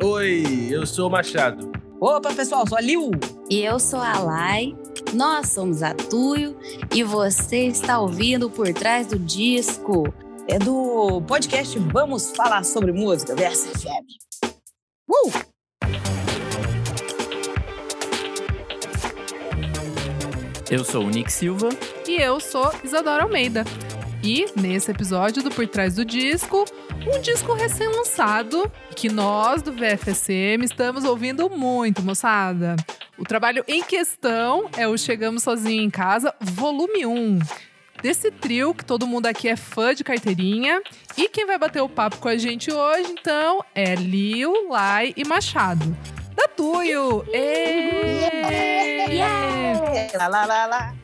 Oi, eu sou o Machado. Opa, pessoal, sou a Liu. E eu sou a Lai. Nós somos a Tuyo e você está ouvindo Por Trás do Disco. É do podcast Vamos Falar Sobre Música, Versa FM. Uh! Eu sou o Nick Silva. E eu sou Isadora Almeida. E nesse episódio do Por Trás do Disco, um disco recém-lançado que nós do VFSM estamos ouvindo muito, moçada. O trabalho em questão é o Chegamos Sozinho em Casa, volume 1. Desse trio que todo mundo aqui é fã de carteirinha. E quem vai bater o papo com a gente hoje, então, é Liu, Lai e Machado. Da Tuyo! Yeah! Yeah! Lá, lá, lá, lá.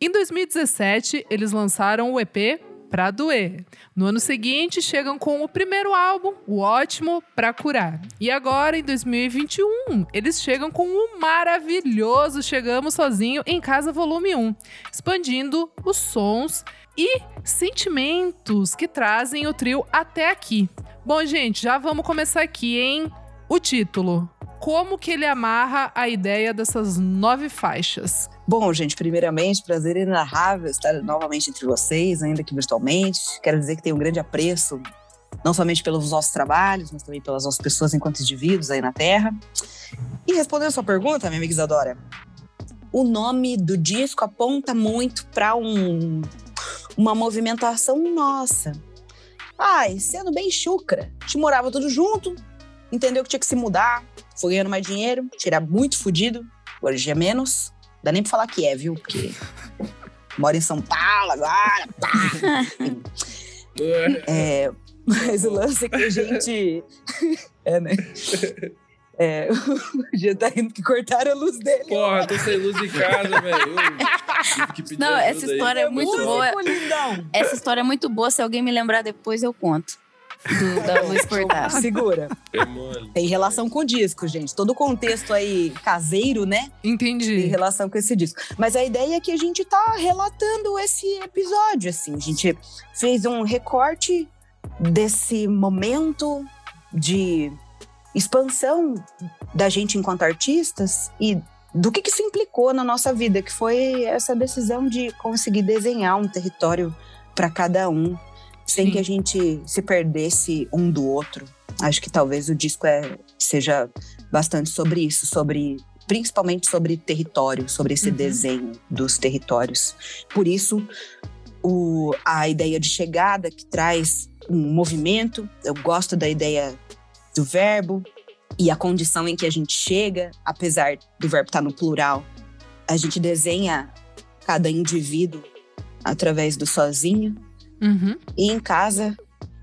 Em 2017, eles lançaram o EP Pra Doer. No ano seguinte, chegam com o primeiro álbum, o ótimo Pra Curar. E agora, em 2021, eles chegam com o maravilhoso Chegamos Sozinho em Casa Volume 1, expandindo os sons e sentimentos que trazem o trio até aqui. Bom, gente, já vamos começar aqui, hein? O título. Como que ele amarra a ideia dessas nove faixas? Bom, gente, primeiramente, prazer inenarrável estar novamente entre vocês, ainda que virtualmente. Quero dizer que tenho um grande apreço, não somente pelos nossos trabalhos, mas também pelas nossas pessoas enquanto indivíduos aí na Terra. E respondendo a sua pergunta, minha amiga Isadora, o nome do disco aponta muito para um, uma movimentação nossa. Ai, sendo bem chucra, a gente morava tudo junto, entendeu que tinha que se mudar, foi ganhando mais dinheiro, tirar muito fudido, hoje é menos. Dá nem pra falar que é, viu? Porque mora em São Paulo agora, pá. é, mas o lance é que a gente. é, né? É, o Gia tá rindo que cortaram a luz dele. Porra, tô sem luz em casa, velho. Não, essa história aí. é muito boa. Essa história é muito boa. Se alguém me lembrar depois, eu conto. Do, da luz cortada. Segura. É mole. Tem relação com o disco, gente. Todo o contexto aí caseiro, né? Tem Entendi. relação com esse disco. Mas a ideia é que a gente tá relatando esse episódio, assim. A gente fez um recorte desse momento de expansão da gente enquanto artistas e do que, que isso implicou na nossa vida, que foi essa decisão de conseguir desenhar um território para cada um, sem Sim. que a gente se perdesse um do outro. Acho que talvez o disco é, seja bastante sobre isso, sobre principalmente sobre território, sobre esse Uhum. desenho dos territórios. Por isso, o, a ideia de chegada que traz um movimento, eu gosto da ideia do verbo e a condição em que a gente chega, apesar do verbo estar no plural, a gente desenha cada indivíduo através do sozinho Uhum. e em casa,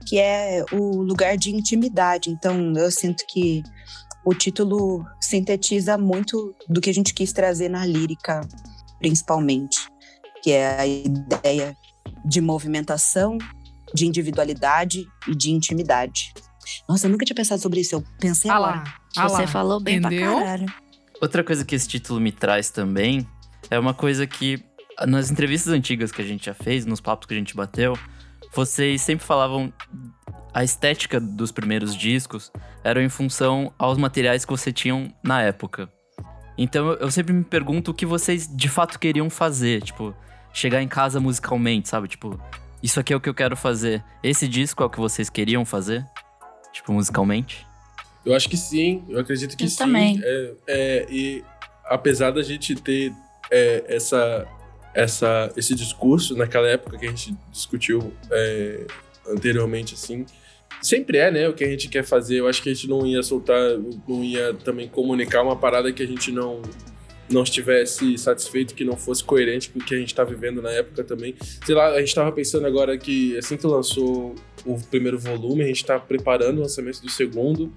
que é o lugar de intimidade. Então, eu sinto que o título sintetiza muito do que a gente quis trazer na lírica, principalmente, que é a ideia de movimentação, de individualidade e de intimidade. Nossa, eu nunca tinha pensado sobre isso. Eu pensei Ah agora. lá. Ah Você lá. falou bem Entendeu? pra caralho. Outra coisa que esse título me traz também é uma coisa que nas entrevistas antigas que a gente já fez, nos papos que a gente bateu, vocês sempre falavam a estética dos primeiros discos era em função aos materiais que você tinham na época. Então eu- sempre me pergunto o que vocês de fato queriam fazer, tipo, chegar em casa musicalmente, sabe? Tipo, isso aqui é o que eu quero fazer. Esse disco é o que vocês queriam fazer? Tipo, musicalmente? Eu acho que sim, eu acredito que Eu sim. também. É, é, e apesar da gente ter é, essa, essa, esse discurso naquela época que a gente discutiu é, anteriormente, assim, sempre é, né, o que a gente quer fazer. Eu acho que a gente não ia soltar, não ia também comunicar uma parada que a gente não não estivesse satisfeito, que não fosse coerente com o que a gente tá vivendo na época também. Sei lá, a gente tava pensando agora que assim que lançou o primeiro volume, a gente tá preparando o lançamento do segundo.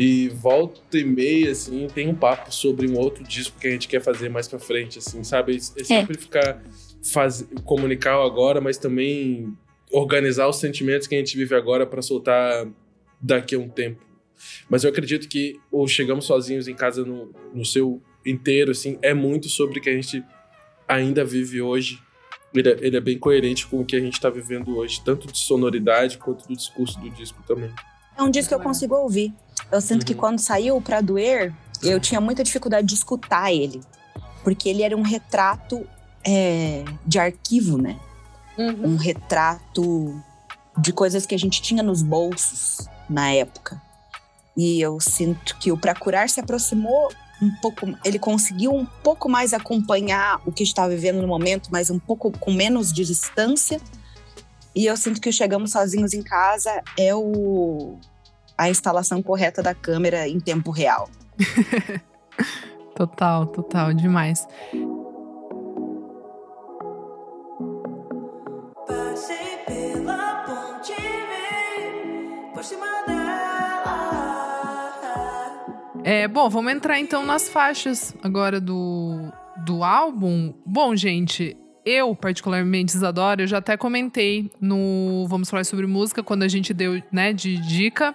E volta e meia, assim, tem um papo sobre um outro disco que a gente quer fazer mais pra frente, assim, sabe? É sempre ficar faz, comunicar o agora, mas também organizar os sentimentos que a gente vive agora pra soltar daqui a um tempo. Mas eu acredito que o Chegamos Sozinhos em Casa no, no seu inteiro, assim, é muito sobre o que a gente ainda vive hoje. Ele é, ele é bem coerente com o que a gente tá vivendo hoje, tanto de sonoridade quanto do discurso do disco também. É um disco que eu consigo ouvir. Eu sinto que Uhum. quando saiu Pra Doer, eu tinha muita dificuldade de escutar ele. Porque ele era um retrato é, de arquivo, né? Um retrato de coisas que a gente tinha nos bolsos na época. E eu sinto que o Pra Curar se aproximou um pouco, ele conseguiu um pouco mais acompanhar o que estava vivendo no momento, mas um pouco com menos de distância. E eu sinto que o Chegamos Sozinhos em Casa é o, a instalação correta da câmera em tempo real. Total, total, demais. Passei pela ponte vi por cima dela. É, bom, vamos entrar então nas faixas agora do, do álbum. Bom, gente, eu particularmente, Isadora, eu já até comentei no Vamos Falar Sobre Música, quando a gente deu, né, de dica.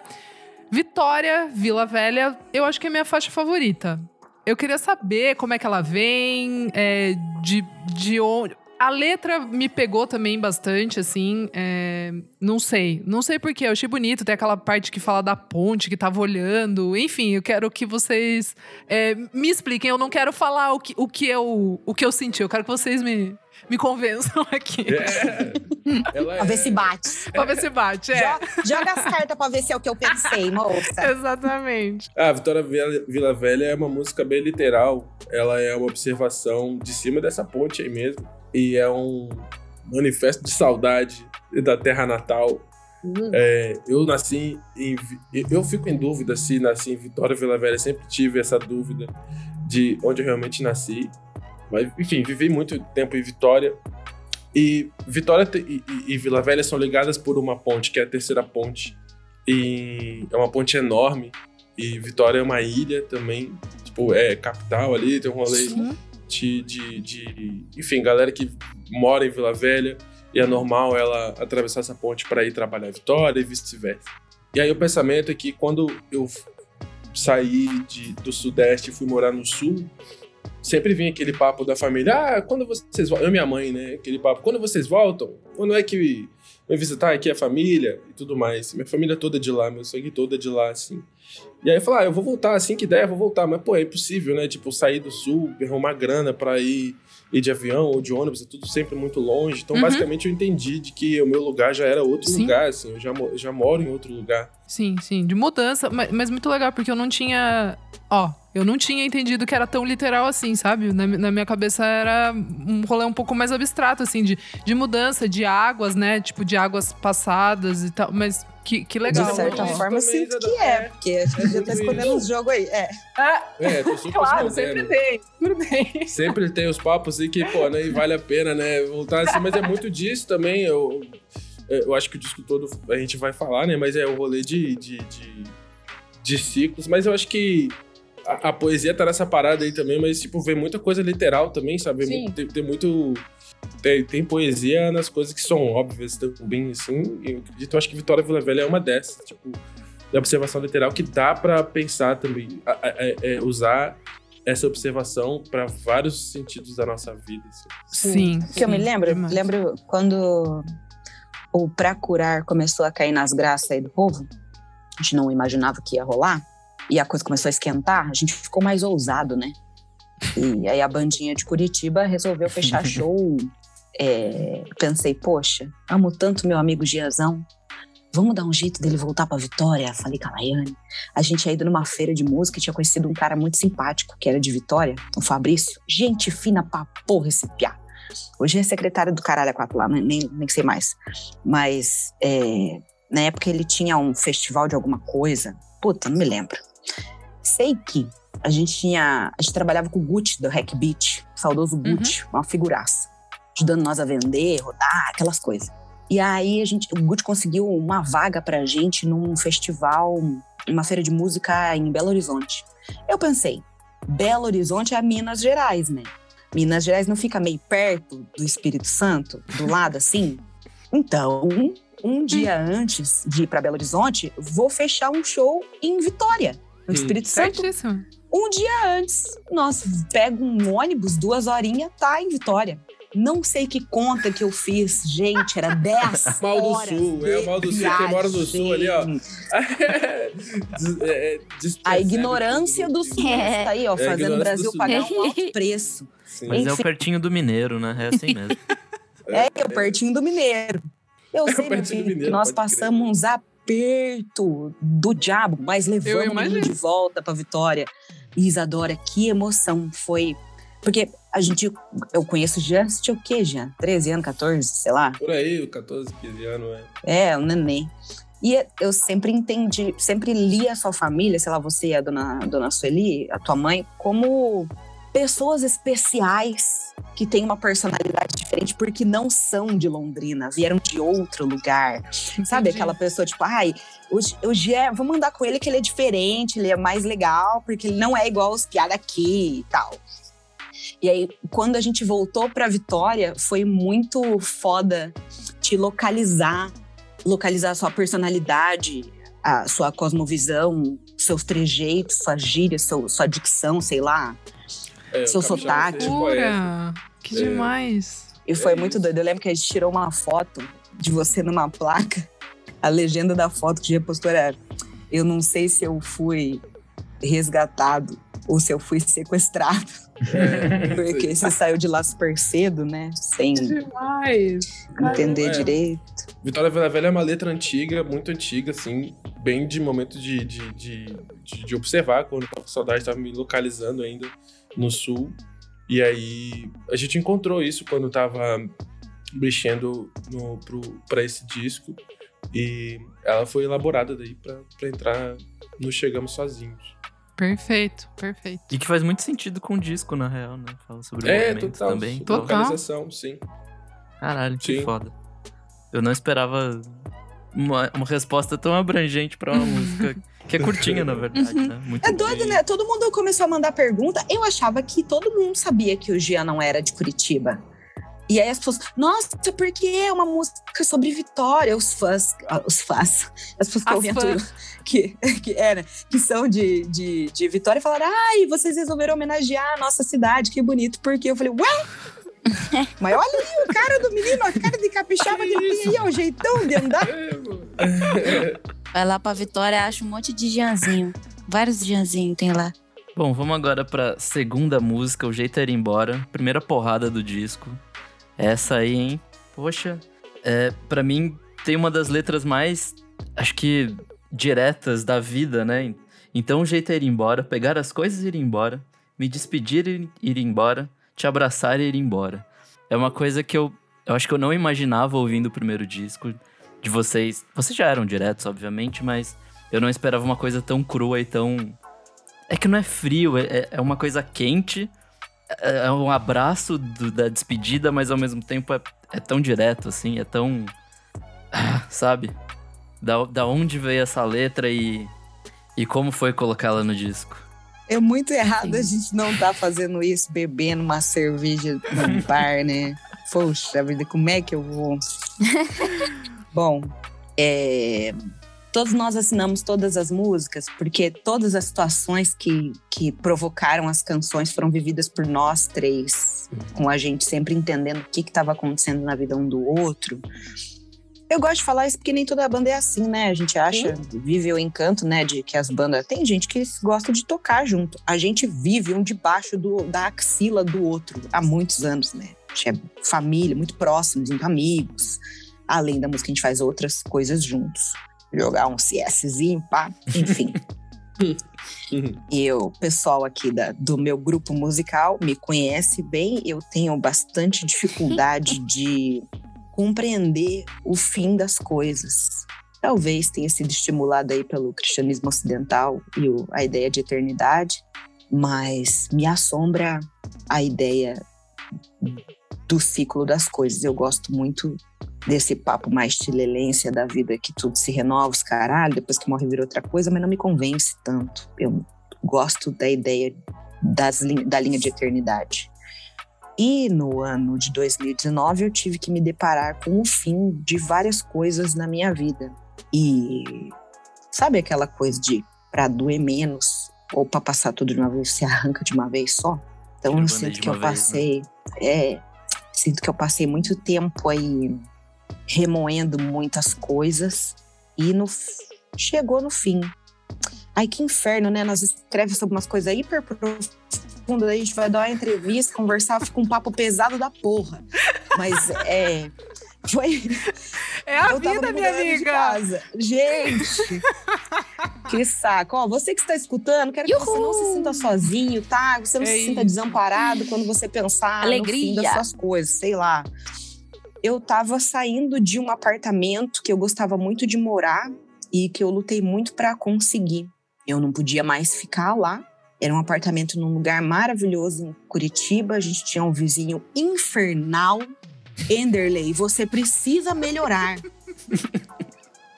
Vitória, Vila Velha, eu acho que é minha faixa favorita. Eu queria saber como é que ela vem, é, de, de onde... A letra me pegou também bastante, assim. é, não sei. Não sei porquê. Eu achei bonito. Tem aquela parte que fala da ponte, que tava olhando. Enfim, eu quero que vocês é, me expliquem. Eu não quero falar o que, o que, eu, o que eu senti. Eu quero que vocês me, me convençam aqui. É. Ela Pra ver é- se bate. Pra ver se bate. É. Jo- Joga as cartas pra ver se é o que eu pensei, moça. Exatamente. Ah, Vitória Vila Velha é uma música bem literal. Ela é uma observação de cima dessa ponte aí mesmo. E é um manifesto de saudade da terra natal. É, eu nasci em. Eu fico em dúvida se nasci em Vitória Vila Velha. Sempre tive essa dúvida de onde eu realmente nasci. Mas, enfim, vivi muito tempo em Vitória. E Vitória e, e- e Vila Velha são ligadas por uma ponte, que é a terceira ponte. E é uma ponte enorme. E Vitória é uma ilha também. Tipo, é capital ali, tem um rolê Sim. De, de, de- Enfim, galera que mora em Vila Velha. E é normal ela atravessar essa ponte para ir trabalhar em Vitória e vice-versa. E aí o pensamento é que quando eu saí de- do Sudeste e fui morar no Sul, sempre vinha aquele papo da família: ah, quando vocês voltam. Eu e minha mãe, né? Aquele papo: quando vocês voltam? Quando é que vem visitar aqui a família e tudo mais? Minha família toda de lá, meu sangue todo é de lá, assim. E aí eu falei: ah, eu vou voltar assim que der, eu vou voltar. Mas, pô, é impossível, né? Tipo, sair do Sul, arrumar grana pra ir, ir de avião ou de ônibus, é tudo sempre muito longe. Então, Uhum. basicamente, eu entendi de que o meu lugar já era outro Sim. lugar, assim. Eu já, já moro em outro lugar. Sim, sim, de mudança, mas, mas muito legal, porque eu não tinha. Ó, eu não tinha entendido que era tão literal assim, sabe? Na, na minha cabeça era um rolê um pouco mais abstrato, assim, de, de mudança, de águas, né? Tipo, de águas passadas e tal. Mas que, que legal. de certa Isso forma, sinto que é, porque a gente já tá tudo escondendo uns jogos aí. É. É, tô super Claro, sempre tem, sempre tem. Sempre tem os papos aí que, pô, né, e vale a pena, né, voltar assim, mas é muito disso também, eu, eu acho que o disco todo a gente vai falar, né, mas é o rolê de, de, de, de ciclos, mas eu acho que a, a poesia tá nessa parada aí também, mas, tipo, vem muita coisa literal também, sabe, Sim. Muito- tem, tem muito... Tem, tem poesia nas coisas que são óbvias também, assim, e eu acredito, acho que Vitória Vila Velha é uma dessas, tipo, da observação literal que dá pra pensar também, a- a- é- é usar essa observação para vários sentidos da nossa vida. assim. Sim. que eu me sim, lembro, demais. lembro quando o Pra Curar começou a cair nas graças aí do povo, a gente não imaginava que ia rolar, e a coisa começou a esquentar, a gente ficou mais ousado, né? E aí a bandinha de Curitiba resolveu fechar show. É, pensei, poxa, amo tanto meu amigo Giazão. Vamos dar um jeito dele voltar pra Vitória? Falei com a Laiane. A gente ia ido numa feira de música e tinha conhecido um cara muito simpático, que era de Vitória, o Fabrício. Gente fina pra porra esse piá. Hoje é secretário do caralho a quatro lá, né? nem, nem sei mais. Mas é, na época ele tinha um festival de alguma coisa. Puta, não me lembro. Sei que a gente tinha. A gente trabalhava com o Gucci do Hack Beat, o saudoso Gucci, uma figuraça. Ajudando nós a vender, rodar, aquelas coisas. E aí a gente, o Gucci conseguiu uma vaga pra gente num festival, uma feira de música em Belo Horizonte. Eu pensei, Belo Horizonte é Minas Gerais, né? Minas Gerais não fica meio perto do Espírito Santo, do lado assim? Então, um dia antes de ir para Belo Horizonte, vou fechar um show em Vitória, no Hum. Espírito Santo. Certíssimo. Um dia antes, nós pega um ônibus, duas horinhas, tá em Vitória. Não sei que conta que eu fiz, gente, era 10 Mal do horas Sul, de é o Mal do Sul, quem mora no Sul ali, ó. é, des- A ignorância do Sul tá aí, ó, É, a fazendo o ignorância Brasil do Sul. pagar um alto preço. Sim. Mas é o Enfim. pertinho do mineiro, né? É assim mesmo. É, eu pertinho do Mineiro. Eu É, sei, do filho, Mineiro, que nós pode crer. passamos uns aperto do diabo, mas levamos de volta pra Vitória. E Isadora, que emoção foi. Porque a gente, eu conheço Jean, você tinha o quê, Jean? 13 anos, 14, sei lá. Por aí, 14, 15 anos, é. É, o neném. E eu sempre entendi, sempre li a sua família, sei lá, você e a dona, dona Sueli, a tua mãe, como pessoas especiais que têm uma personalidade diferente porque não são de Londrina, vieram de outro lugar. Sabe Entendi. aquela pessoa, tipo, ai, G- o Gé, vamos andar com ele que ele é diferente, ele é mais legal, porque ele não é igual os piada aqui e tal. E aí, quando a gente voltou pra Vitória, foi muito foda te localizar, localizar a sua personalidade, a sua cosmovisão, seus trejeitos, sua gíria, seu, sua dicção, sei lá. É, Seu sotaque. poeta. Loucura! Que É. demais. E foi É muito isso. doido. Eu lembro que a gente tirou uma foto de você numa placa. A legenda da foto que a gente postou era: Eu não sei se eu fui resgatado ou se eu fui sequestrado. É, Porque você saiu de lá super cedo, né? Sem Que demais. entender é. direito. Vitória Vila Velha é uma letra antiga, muito antiga, assim, bem de momento de, de, de, de, de observar, quando eu tava com saudade, tava me localizando ainda no sul. E aí a gente encontrou isso quando tava mexendo pra esse disco. E ela foi elaborada daí pra, pra entrar no Chegamos Sozinhos. Perfeito, perfeito. E que faz muito sentido com o disco, na real, né? Fala sobre o É, movimento total. também. Total. Localização, sim. Caralho, que Sim. foda. Eu não esperava uma, uma resposta tão abrangente pra uma música que é curtinha, na verdade, né? Muito É doido, né? Todo mundo começou a mandar pergunta. Eu achava que todo mundo sabia que o Gia não era de Curitiba. E aí as pessoas, nossa, porque é uma música sobre Vitória. Os fãs, ah, os fãs, as pessoas que ouvem tua- que, que, é, né? que são de, de, de Vitória falaram, ai, vocês resolveram homenagear a nossa cidade, que bonito. Porque eu falei, ué? Mas olha aí o cara do menino, a cara de capixaba que ele tem aí, ó, o jeitão de andar. Vai lá pra Vitória, acha um monte de Janzinho. Vários Janzinho tem lá. Bom, vamos agora pra segunda música, O Jeito Era Ir Embora. Primeira porrada do disco. Essa aí, hein? Poxa, é, para mim tem uma das letras mais, acho que, diretas da vida, né? Então o jeito é ir embora, pegar as coisas e ir embora, me despedir e ir embora, te abraçar e ir embora. É uma coisa que eu, eu acho que eu não imaginava ouvindo o primeiro disco de vocês. Vocês já eram diretos, obviamente, mas eu não esperava uma coisa tão crua e tão é que não é frio, é, é uma coisa quente. É é um abraço do- da despedida, mas ao mesmo tempo é, é tão direto, assim, é tão. Ah, Sabe? Da, da onde veio essa letra e. E como foi colocá-la no disco? É muito errado a gente não tá fazendo isso, bebendo uma cerveja no bar, né? Poxa vida, como é que eu vou? Bom, é, todos nós assinamos todas as músicas, porque todas as situações que, que provocaram as canções foram vividas por nós três, com a gente sempre entendendo o que estava acontecendo na vida um do outro. Eu gosto de falar isso porque nem toda banda é assim, né? A gente acha, vive o encanto, né, de que as bandas. Tem gente que gosta de tocar junto. A gente vive um debaixo do, da axila do outro há muitos anos, né? A gente é família, muito próximos, muito amigos. Além da música, a gente faz outras coisas juntos. Jogar um CSzinho, pá, enfim. E o pessoal aqui da- do meu grupo musical me conhece bem. Eu tenho bastante dificuldade de compreender o fim das coisas. Talvez tenha sido estimulado aí pelo cristianismo ocidental e o- a ideia de eternidade, mas me assombra a ideia do ciclo das coisas. Eu gosto muito desse papo mais tilelência da vida, que tudo se renova, os caralho, depois que morre vira outra coisa, mas não me convence tanto. Eu gosto da ideia das da linha de eternidade. E no ano de 2019 eu tive que me deparar com o fim de várias coisas na minha vida. E sabe aquela coisa de para doer menos ou para passar tudo de uma vez, se arranca de uma vez só? Então eu sinto que eu vez, né? passei. É. Sinto que eu passei muito tempo aí remoendo muitas coisas e no, chegou no fim. Ai, que inferno, né? Nós escrevemos sobre umas coisas hiper profundas, a gente vai dar uma entrevista, conversar, fica um papo pesado da porra. Mas é. Foi. É a eu vida, minha amiga. casa. Gente! que saco. Ó, você que está escutando, quero que você não se sinta sozinho, tá? Você não É se sinta desamparado quando você pensar no fim Alegria. das suas coisas, sei lá. Eu tava saindo de um apartamento que eu gostava muito de morar e que eu lutei muito para conseguir. Eu não podia mais ficar lá. Era um apartamento num lugar maravilhoso em Curitiba. A gente tinha um vizinho infernal. Enderley, você precisa melhorar.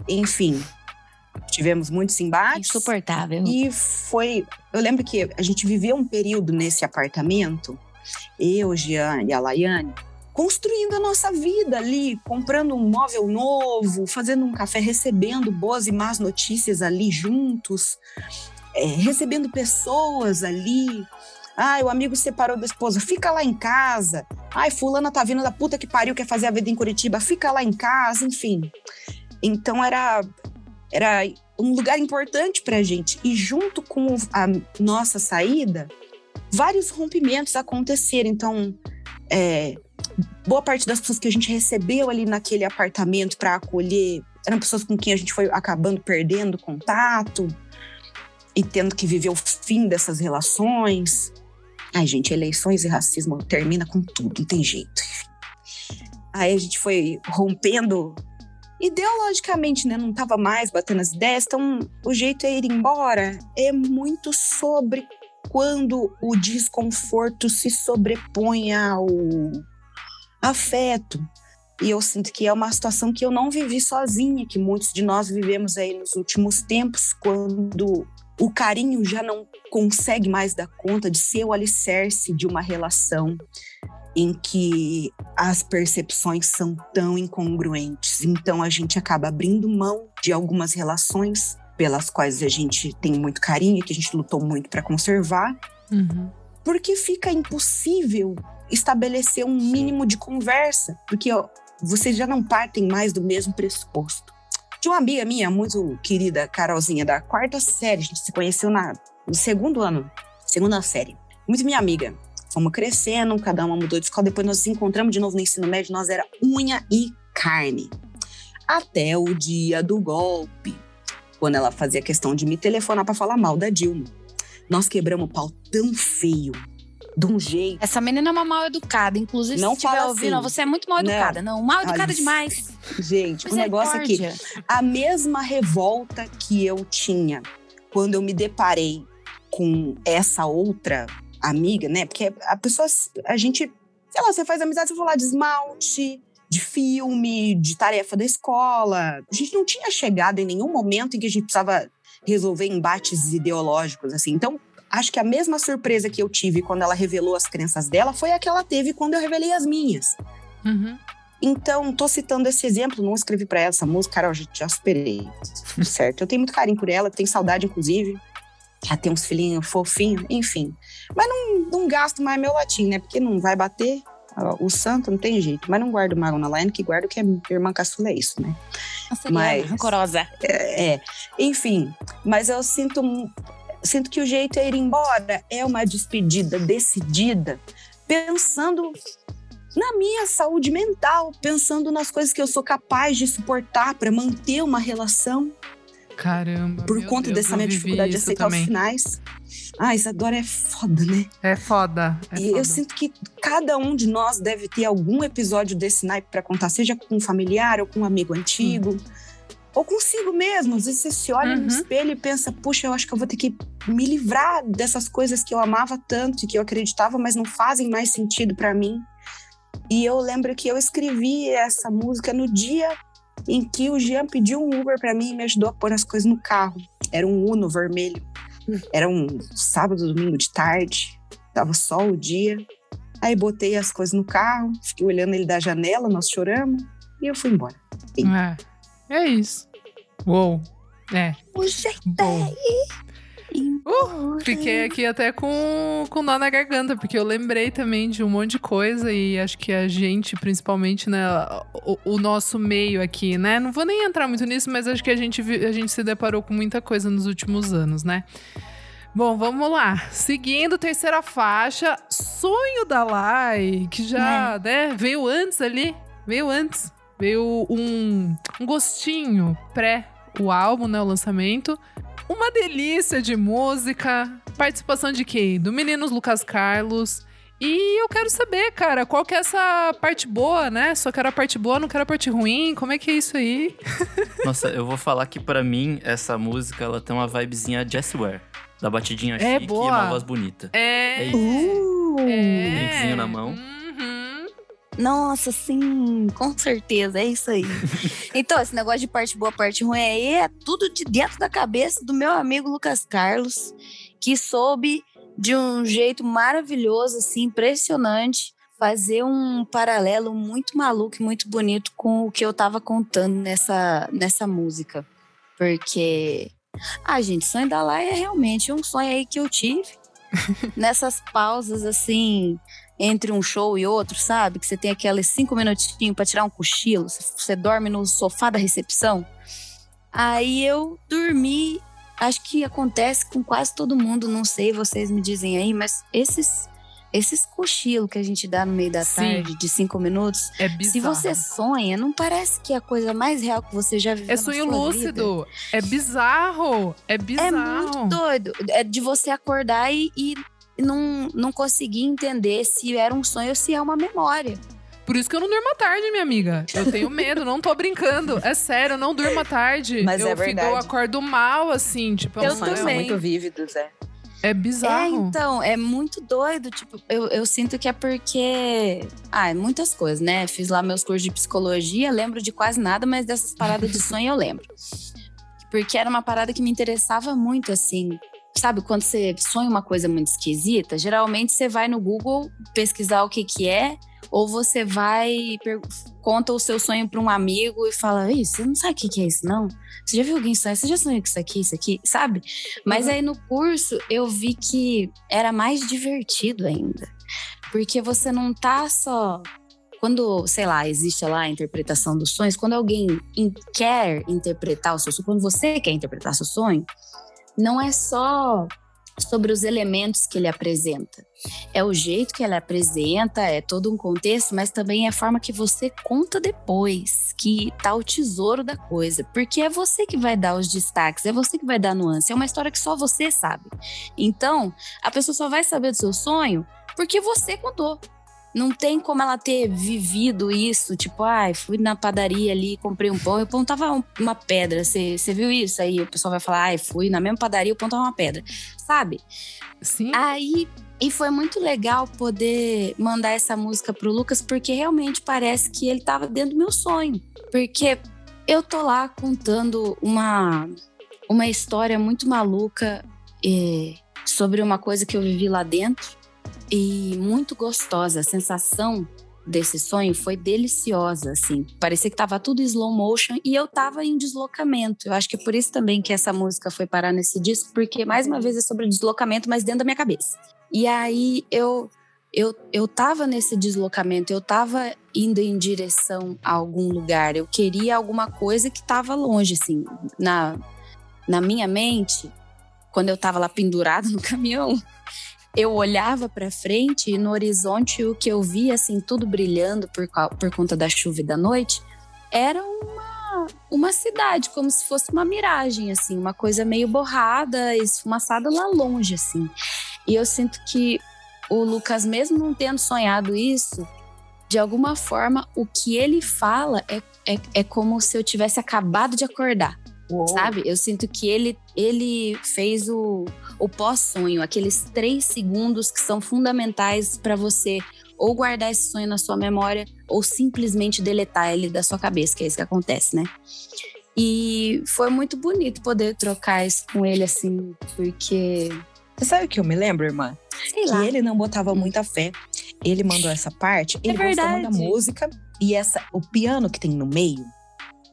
Enfim, tivemos muitos embates. Insuportável. E foi. Eu lembro que a gente viveu um período nesse apartamento, eu, Jean e a Laiane, construindo a nossa vida ali, comprando um móvel novo, fazendo um café, recebendo boas e más notícias ali juntos, é, recebendo pessoas ali. Ai, o amigo separou da esposa, fica lá em casa. Ai, fulana tá vindo da puta que pariu, quer fazer a vida em Curitiba, fica lá em casa, enfim. Então era, era um lugar importante pra gente. E junto com a nossa saída, vários rompimentos aconteceram. Então, é, boa parte das pessoas que a gente recebeu ali naquele apartamento para acolher eram pessoas com quem a gente foi acabando perdendo contato e tendo que viver o fim dessas relações. Ai, gente, eleições e racismo termina com tudo, não tem jeito. Aí a gente foi rompendo ideologicamente, né? Não tava mais batendo as ideias, então o jeito é ir embora. É muito sobre quando o desconforto se sobrepõe ao afeto. E eu sinto que é uma situação que eu não vivi sozinha, que muitos de nós vivemos aí nos últimos tempos, quando o carinho já não consegue mais dar conta de ser o alicerce de uma relação em que as percepções são tão incongruentes. Então a gente acaba abrindo mão de algumas relações pelas quais a gente tem muito carinho, que a gente lutou muito para conservar, Uhum. porque fica impossível estabelecer um mínimo de conversa, porque ó, vocês já não partem mais do mesmo pressuposto. Tinha uma amiga minha, muito querida, Carolzinha, da quarta série, a gente se conheceu na, no segundo ano, segunda série. Muito minha amiga. Fomos crescendo, cada uma mudou de escola, depois nós nos encontramos de novo no ensino médio, nós era unha e carne. Até o dia do golpe, quando ela fazia questão de me telefonar para falar mal da Dilma. Nós quebramos o pau tão feio, de um jeito. Essa menina é uma mal educada. Inclusive, Não se estiver ouvindo, assim. você é muito mal Não. educada. Não, mal educada Olha, demais. Gente, o negócio aqui, Misericórdia. a mesma revolta que eu tinha quando eu me deparei com essa outra amiga, né? Porque a pessoa, a gente, sei lá, você faz amizade, você fala de esmalte, de filme, de tarefa da escola. A gente não tinha chegado em nenhum momento em que a gente precisava resolver embates ideológicos, assim. Então, acho que a mesma surpresa que eu tive quando ela revelou as crenças dela foi a que ela teve quando eu revelei as minhas. Uhum. Então, tô citando esse exemplo, não escrevi pra ela essa música, Carol, já, já superei. Certo. Eu tenho muito carinho por ela, tenho saudade, inclusive. Já tem uns filhinhos fofinhos, enfim. Mas não, não gasto mais meu latim, né? Porque não vai bater o santo, não tem jeito. Mas não guardo mago na line, que guardo que é irmã caçula, é isso, né? Nossa, Mas... rancorosa. É, é. enfim. Mas eu sinto, sinto que o jeito é ir embora é uma despedida decidida, pensando na minha saúde mental, pensando nas coisas que eu sou capaz de suportar para manter uma relação Caramba. por conta Deus, dessa minha dificuldade de aceitar também. os finais. Ah, Isadora é foda, né? É foda. É e foda. eu sinto que cada um de nós deve ter algum episódio desse naipe para contar, seja com um familiar ou com um amigo antigo, ou consigo mesmo. Às vezes você se olha Uhum. no espelho e pensa, puxa, eu acho que eu vou ter que me livrar dessas coisas que eu amava tanto e que eu acreditava, mas não fazem mais sentido para mim. E eu lembro que eu escrevi essa música no dia em que o Jean pediu um Uber para mim e me ajudou a pôr as coisas no carro. Era um Uno vermelho. Era um sábado, domingo de tarde. Tava só o dia. Aí botei as coisas no carro, fiquei olhando ele da janela, nós choramos e eu fui embora. É isso. Uou. É. Bom. Uh, fiquei aqui até com, com nó na garganta, porque eu lembrei também de um monte de coisa e acho que a gente, principalmente, né, o, o nosso meio aqui, né? Não vou nem entrar muito nisso, mas acho que a gente, a gente se deparou com muita coisa nos últimos anos, né? Bom, vamos lá. Seguindo, terceira faixa, Sonho da Lai, que já, né, veio antes ali, veio antes. Veio um, um gostinho pré o álbum, né, o lançamento. Uma delícia de música. Participação de quem? Do Meninos Lucas Carlos. E eu quero saber, cara, qual que é essa parte boa, né? Só quero a parte boa, não quero a parte ruim. Como é que é isso aí? Nossa, eu vou falar que pra mim, essa música, ela tem uma vibezinha Jessware. Da batidinha É chique boa. e uma voz bonita. É. É isso. Uh! é. Drinkzinho na mão. Uhum. Nossa, sim, com certeza, é isso aí. então, esse negócio de parte boa, parte ruim aí é tudo de dentro da cabeça do meu amigo Lucas Carlos, que soube de um jeito maravilhoso, assim, impressionante, fazer um paralelo muito maluco e muito bonito com o que eu tava contando nessa, nessa música. Porque, ah, gente, sonho da Laia é realmente um sonho aí que eu tive. Nessas pausas, assim, entre um show e outro, sabe? Que você tem aqueles cinco minutinhos pra tirar um cochilo, você- dorme no sofá da recepção. Aí eu dormi, acho que acontece com quase todo mundo, não sei, vocês me dizem aí, mas esses esses cochilos que a gente dá no meio da Sim. tarde de cinco minutos, É se você sonha, não parece que é a coisa mais real que você já viveu É na sonho sua vida? lúcido. É bizarro. É É bizarro. muito doido. É de você acordar e, e não, não conseguir entender se era um sonho ou se é uma memória. Por isso que eu não durmo à tarde, minha amiga. Eu tenho medo, não tô brincando. É sério, eu não durmo à tarde. Mas eu é fico, eu verdade. acordo mal, assim, tipo, é Eu São sonho. muito vívidos, é. É É, bizarro. então, é muito doido. Tipo, eu, eu sinto que é porque. Ah, é muitas coisas, né? Fiz lá meus cursos de psicologia, lembro de quase nada, mas dessas paradas de sonho eu lembro. Porque era uma parada que me interessava muito, assim. Sabe, quando você sonha uma coisa muito esquisita, geralmente você vai no Google pesquisar o que que é, ou você vai, conta o seu sonho para um amigo e fala: Ih, você não sabe o que que é isso, não? Você já viu alguém sonhar? Você já sonhou com isso aqui, isso aqui, sabe? Mas aí no curso eu vi que era mais divertido ainda. Porque você não tá só. Quando, sei lá, existe lá a interpretação dos sonhos, quando alguém in- quer interpretar o seu sonho, quando você quer interpretar seu sonho, não é só sobre os elementos que ele apresenta. É o jeito que ele apresenta, é todo um contexto, mas também é a forma que você conta depois, que tá o tesouro da coisa. Porque é você que vai dar os destaques, é você que vai dar nuance. É uma história que só você sabe. Então, a pessoa só vai saber do seu sonho porque você contou. Não tem como ela ter vivido isso, tipo, ai, fui na padaria ali, comprei um pão, e o pão tava um- uma pedra. Você viu isso? Aí o pessoal vai falar, ai, fui na mesma padaria, o pão tava uma pedra. Sabe? Sim. Aí, e foi muito legal poder mandar essa música pro Lucas, porque realmente parece que ele tava dentro do meu sonho. Porque eu tô lá contando uma, uma história muito maluca eh, sobre uma coisa que eu vivi lá dentro e muito gostosa. A sensação desse sonho foi deliciosa, assim. Parecia que tava tudo slow motion e eu tava em deslocamento. Eu acho que é por isso também que essa música foi parar nesse disco, porque mais uma vez é sobre deslocamento, mas dentro da minha cabeça. E aí eu eu, eu tava nesse deslocamento, eu tava indo em direção a algum lugar, eu queria alguma coisa que tava longe, assim, na, na minha mente, quando eu tava lá pendurada no caminhão, eu olhava para frente e no horizonte o que eu via, assim, tudo brilhando por, por conta da chuva e da noite, era uma, uma cidade, como se fosse uma miragem, assim, uma coisa meio borrada, esfumaçada lá longe, assim. E eu sinto que o Lucas, mesmo não tendo sonhado isso, de alguma forma, o que ele fala é, é, é como se eu tivesse acabado de acordar. Sabe? Eu sinto que ele, ele fez o, o pós-sonho, aqueles três segundos que são fundamentais para você ou guardar esse sonho na sua memória ou simplesmente deletar ele da sua cabeça, que é isso que acontece, né? E foi muito bonito poder trocar isso com ele, assim, porque, Você sabe o que eu me lembro, irmã? sei Que lá. ele não botava muita fé. Ele mandou essa parte, ele gostou muito da verdade. música. E essa, o piano que tem no meio,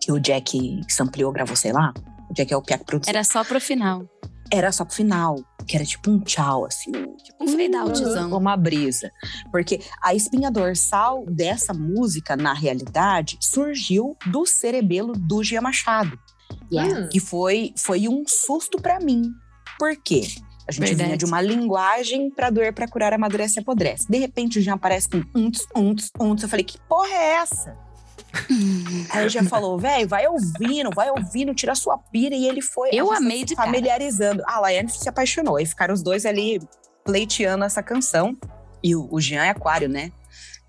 que o Jack sampleou, gravou, sei lá. O Jack é o Piaco Produção. Era só pro final. Era só pro final. que era tipo um tchau, assim. Tipo um fade outzão. Uma brisa. Porque a espinha dorsal dessa música, na realidade, surgiu do cerebelo do Gia Machado. Yeah. E foi, foi um susto pra mim. Por quê? A gente Verdade. vinha de uma linguagem pra doer, pra curar, amadurece e apodrece. De repente, o Jean aparece com unts, unts, unts. Eu falei, que porra é essa? Aí Jean falou, velho, vai ouvindo, vai ouvindo, tira a sua pira. E ele foi Eu gente amei de cara. familiarizando. A Laiane se apaixonou. E ficaram os dois ali pleiteando essa canção. E o, o Jean é aquário, né?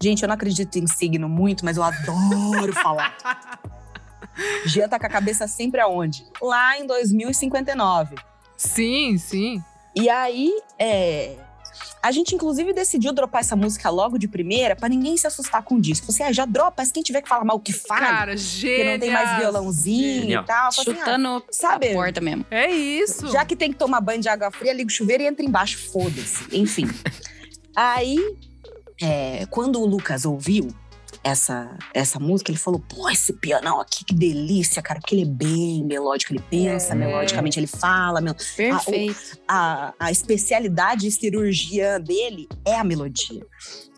Gente, eu não acredito em signo muito, mas eu adoro falar. Jean tá com a cabeça sempre aonde? Lá em 2059. Sim, sim. E aí, é, a gente inclusive decidiu dropar essa música logo de primeira pra ninguém se assustar com o disco. Você ah, já dropa, mas quem tiver que falar mal que fale, Cara, que gênio. não tem mais violãozinho Genial. e tal. Fala assim, ah, Chutando sabe? a porta mesmo. É isso. já que tem que tomar banho de água fria, liga o chuveiro e entra embaixo, foda-se. Enfim. aí, é, quando o Lucas ouviu essa, essa música, ele falou: pô, esse pianão aqui, que delícia, cara, porque ele é bem melódico, ele pensa É. melodicamente, ele fala, mel- Perfeito. a, a especialidade cirurgiã dele é a melodia.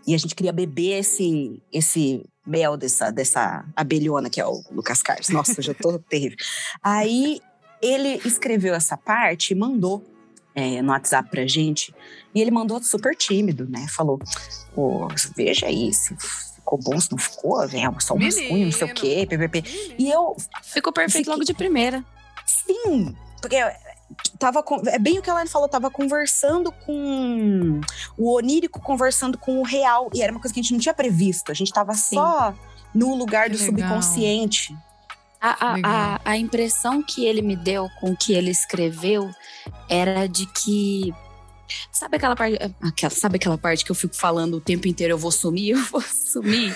E a gente queria beber esse, esse mel dessa, dessa abelhona que é o Lucas Carlos. Nossa, já tô terrível. Aí ele escreveu essa parte e mandou é, no WhatsApp pra gente. E ele mandou super tímido, né? Falou: Pô, veja se ficou bom, se não ficou, é só um rascunho, não sei o quê, ppp. E eu, Ficou perfeito Fiquei- logo de primeira. Sim, porque tava con- é bem o que a Elaine falou, tava conversando com o onírico conversando com o real e era uma coisa que a gente não tinha previsto. A gente tava Sim. só no lugar Que do legal. subconsciente. A, a, a, a impressão que ele me deu com o que ele escreveu era de que. Sabe aquela parte. Aquela, sabe aquela parte que eu fico falando o tempo inteiro, eu vou sumir, eu vou sumir?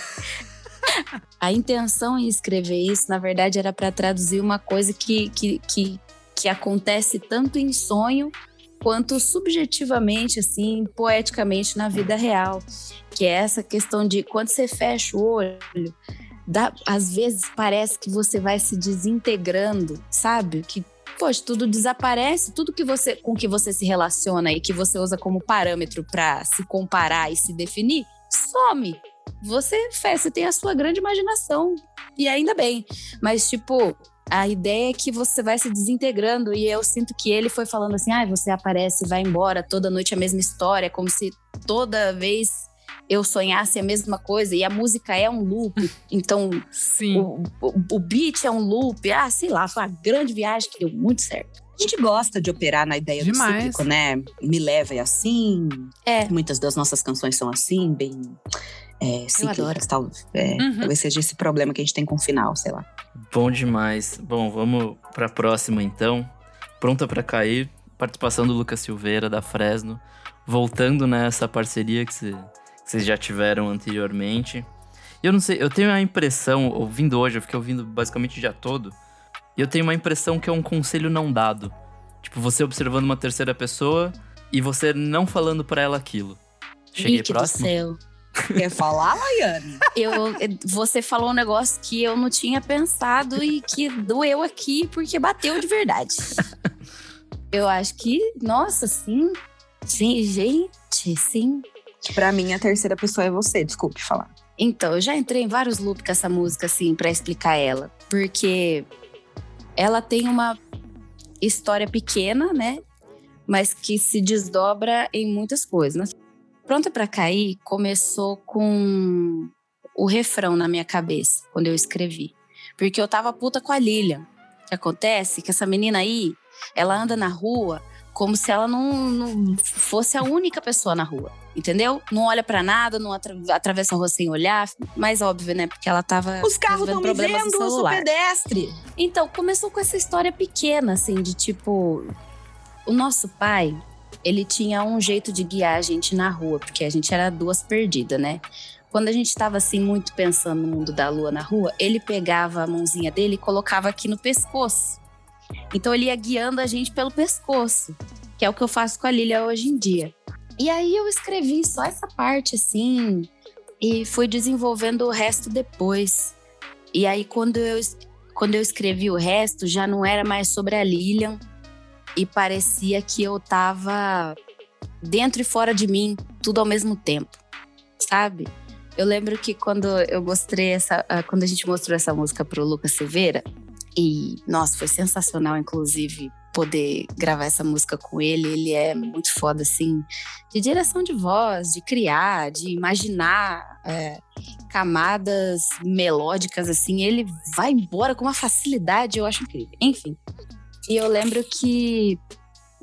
a intenção em escrever isso, na verdade, era para traduzir uma coisa que, que, que, que acontece tanto em sonho quanto subjetivamente, assim, poeticamente na vida real. Que é essa questão de quando você fecha o olho, dá- às vezes parece que você vai se desintegrando, sabe? Que, poxa, tudo desaparece, tudo que você, com que você se relaciona e que você usa como parâmetro para se comparar e se definir, some. Você, fe- você tem a sua grande imaginação. E ainda bem. Mas, tipo, a ideia é que você vai se desintegrando e eu sinto que ele foi falando assim: ah, você aparece vai embora, toda noite a mesma história, como se toda vez eu sonhasse a mesma coisa e a música é um loop, então Sim. o, o, o beat é um loop, ah, sei lá, foi uma grande viagem que deu muito certo. A gente gosta de operar na ideia Demais. do cíclico, né? Me leva é assim. É. Muitas das nossas canções são assim, bem é, cíclicas. Tal, é, Uhum. Talvez seja esse problema que a gente tem com o final, sei lá. Bom demais. Bom, vamos pra próxima então. Pronta pra cair. Participação do Lucas Silveira, da Fresno. Voltando nessa parceria que cê- que vocês já tiveram anteriormente. E eu não sei, eu tenho a impressão, ouvindo hoje, eu fiquei ouvindo basicamente o dia todo. E eu tenho uma impressão que é um conselho não dado. Tipo, você observando uma terceira pessoa e você não falando pra ela aquilo. Cheguei Líquido próximo? céu. Quer falar, Laiane? Eu, você falou um negócio que eu não tinha pensado e que doeu aqui porque bateu de verdade. Eu acho que, nossa, sim. Sim, gente, sim. Pra mim, a terceira pessoa é você, desculpe falar. Então, eu já entrei em vários loops com essa música, assim, pra explicar ela. Porque ela tem uma história pequena, né? Mas que se desdobra em muitas coisas. Pronta pra Cair começou com o refrão na minha cabeça, quando eu escrevi. Porque eu tava puta com a Lilian. O que acontece? é Que essa menina aí, ela anda na rua como se ela não, não fosse a única pessoa na rua, entendeu? Não olha pra nada, não atra- atravessa a rua sem olhar, mas óbvio, né? Porque ela tava Os carros estão me vendo, eu sou pedestre. Então, começou com essa história pequena, assim, de tipo. O nosso pai, ele tinha um jeito de guiar a gente na rua, porque a gente era duas perdidas, né? Quando a gente tava, assim, muito pensando no mundo da lua na rua, ele pegava a mãozinha dele e colocava aqui no pescoço. Então, ele ia guiando a gente pelo pescoço, que é o que eu faço com a Lilia hoje em dia. E aí, eu escrevi só essa parte, assim, e fui desenvolvendo o resto depois. E aí, quando eu, quando eu escrevi o resto, já não era mais sobre a Lilian. e parecia que eu tava dentro e fora de mim, tudo ao mesmo tempo, sabe? Eu lembro que quando eu mostrei essa, ah, quando a gente mostrou essa música pro Lucas Silveira, e nossa, foi sensacional, inclusive, poder gravar essa música com ele. Ele é muito foda, assim, de direção de voz, de criar, de imaginar é, camadas melódicas, assim. Ele vai embora com uma facilidade, eu acho incrível. Enfim. E eu lembro que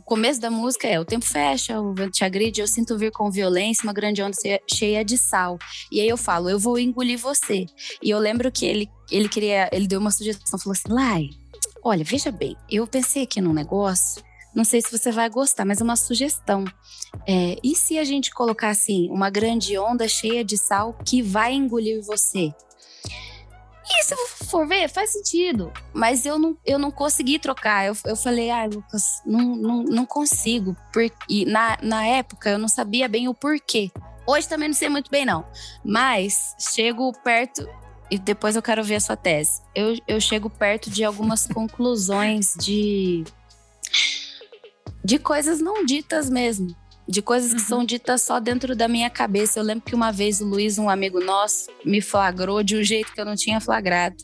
começo da música é o tempo fecha, o vento te agride, eu sinto vir com violência uma grande onda cheia de sal. E aí eu falo, eu vou engolir você. E eu lembro que ele, ele queria, ele deu uma sugestão, falou assim, Lai, olha, veja bem, eu pensei aqui num negócio, não sei se você vai gostar, mas é uma sugestão. É, e se a gente colocar assim, uma grande onda cheia de sal que vai engolir você? E se for ver, faz sentido. Mas eu não, eu não consegui trocar. Eu, eu falei, ah, Lucas, não, não, não consigo. Por, e na, na época eu não sabia bem o porquê. Hoje também não sei muito bem, não. Mas chego perto e depois eu quero ver a sua tese. Eu, eu chego perto de algumas conclusões de. de coisas não ditas mesmo de coisas que são ditas só dentro da minha cabeça. Eu lembro que uma vez o Luiz, um amigo nosso, me flagrou de um jeito que eu não tinha flagrado.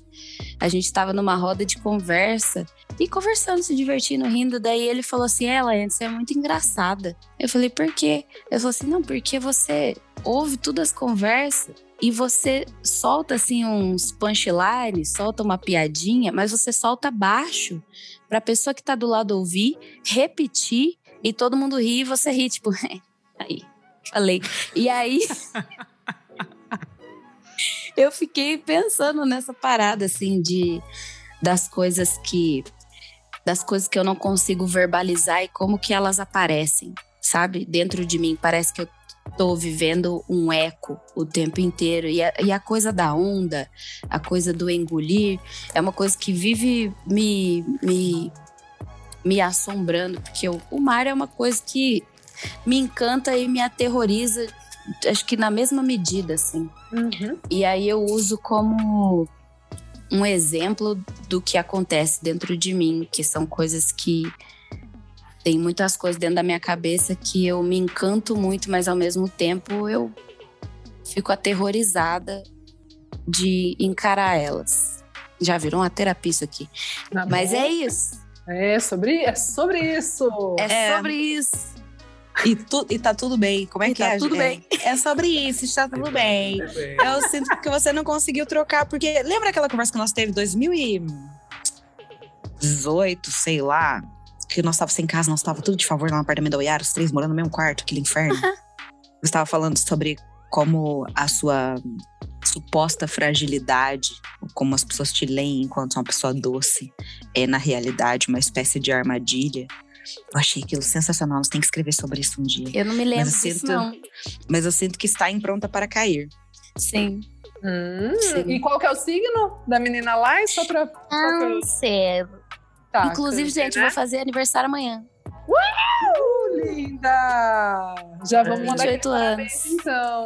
A gente estava numa roda de conversa e conversando, se divertindo, rindo. Daí ele falou assim: Ela, você é muito engraçada. Eu falei: Por quê? Ele falou assim: Não, porque você ouve todas as conversas e você solta assim uns punchlines, solta uma piadinha, mas você solta baixo para a pessoa que tá do lado ouvir, repetir e todo mundo ri e você ri, tipo, aí, falei. E aí. eu fiquei pensando nessa parada, assim, de das coisas que. das coisas que eu não consigo verbalizar e como que elas aparecem, sabe? Dentro de mim. Parece que eu tô vivendo um eco o tempo inteiro. E a, e a, coisa da onda, a coisa do engolir, é uma coisa que vive me, me me assombrando, porque o, o mar é uma coisa que me encanta e me aterroriza, acho que na mesma medida, assim. Uhum. E aí eu uso como um exemplo do que acontece dentro de mim, que são coisas que tem muitas coisas dentro da minha cabeça que eu me encanto muito, mas ao mesmo tempo eu fico aterrorizada de encarar elas. Já virou uma terapia isso aqui. Tá mas é isso. É sobre, é sobre isso. É, É. sobre isso. E, tu, e tá tudo bem. Como é E que tá é? tudo É- bem. É sobre isso, está tudo bem. Eu sinto que você não conseguiu trocar, porque lembra aquela conversa que nós teve em 2018, sei lá, que nós estávamos sem casa, nós estávamos tudo de favor lá no apartamento da Oiara, os três morando no mesmo quarto, aquele inferno. Você estava falando sobre como a sua suposta fragilidade, como as pessoas te leem enquanto uma pessoa doce, é na realidade uma espécie de armadilha. Eu achei aquilo sensacional, nós temos que escrever sobre isso um dia. Eu não me lembro eu disso, sinto- não. Mas eu sinto que está em pronta para cair. Sim. Hum, Sim. e qual que é o signo da menina lá? E Só pra. Câncer. Tá, Inclusive, câncer, gente, né? vou fazer aniversário amanhã. Uh, linda! Já vamos mandar aqui 28 anos. então.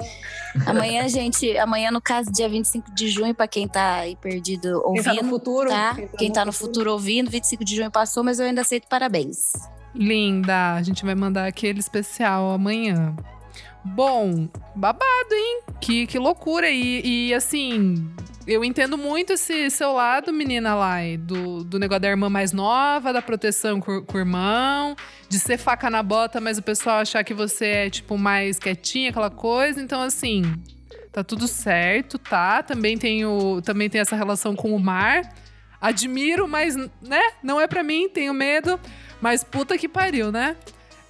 Amanhã, gente, amanhã, no caso, dia 25 de junho, pra quem tá aí perdido Quem tá no ouvindo, futuro? tá? Quem tá no futuro ouvindo, 25 de junho passou, mas eu ainda aceito parabéns. Linda, a gente vai mandar aquele especial amanhã. Bom, babado, hein? Que, que loucura. E, e assim, eu entendo muito esse seu lado, menina lá, do, do negócio da irmã mais nova, da proteção com, com o irmão, de ser faca na bota, mas o pessoal achar que você é, tipo, mais quietinha, aquela coisa. Então, assim, tá tudo certo, tá? Também tenho, também tem essa relação com o mar. Admiro, mas, né? Não é pra mim, tenho medo. Mas puta que pariu, né?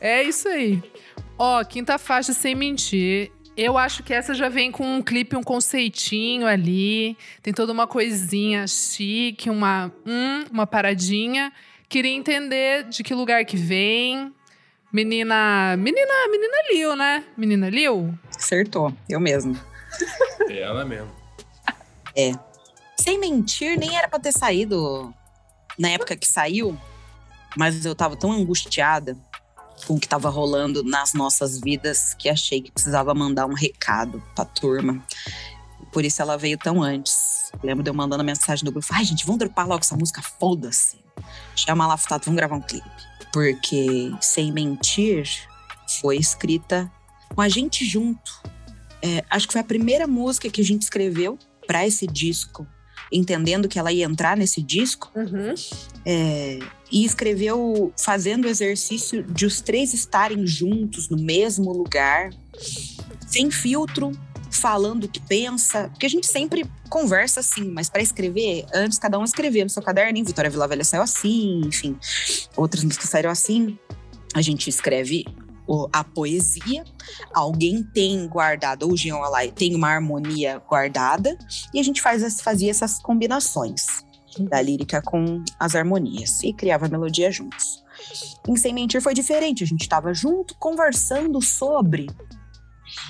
É isso aí. Ó, quinta faixa sem mentir. Eu acho que essa já vem com um clipe, um conceitinho ali. Tem toda uma coisinha chique, uma, hum, uma paradinha. Queria entender de que lugar que vem. Menina. Menina. Menina Lil, né? Menina Lil? Acertou, eu mesmo. É ela mesmo. Sem mentir, nem era pra ter saído na época que saiu, mas eu tava tão angustiada o que tava rolando nas nossas vidas que achei que precisava mandar um recado pra turma. Por isso ela veio tão antes. Lembro de eu mandando mensagem no grupo: ai, gente, vamos dropar logo essa música, foda-se. Chama lá, Futato, vamos gravar um clipe. porque Sem Mentir foi escrita com a gente junto. É, acho que foi a primeira música que a gente escreveu para esse disco, entendendo que ela ia entrar nesse disco. Uhum. É, e escreveu fazendo o exercício de os três estarem juntos no mesmo lugar, sem filtro, falando o que pensa, porque a gente sempre conversa assim, mas para escrever, antes cada um escrevia no seu caderno, Vitória Vila Velha saiu assim, enfim, outras músicas saíram assim. A gente escreve a poesia, alguém tem guardado, ou o Jean Alai tem uma harmonia guardada, e a gente faz, fazia essas combinações da lírica com as harmonias e criava a melodia juntos. Em Sem Mentir foi diferente, a gente estava junto conversando sobre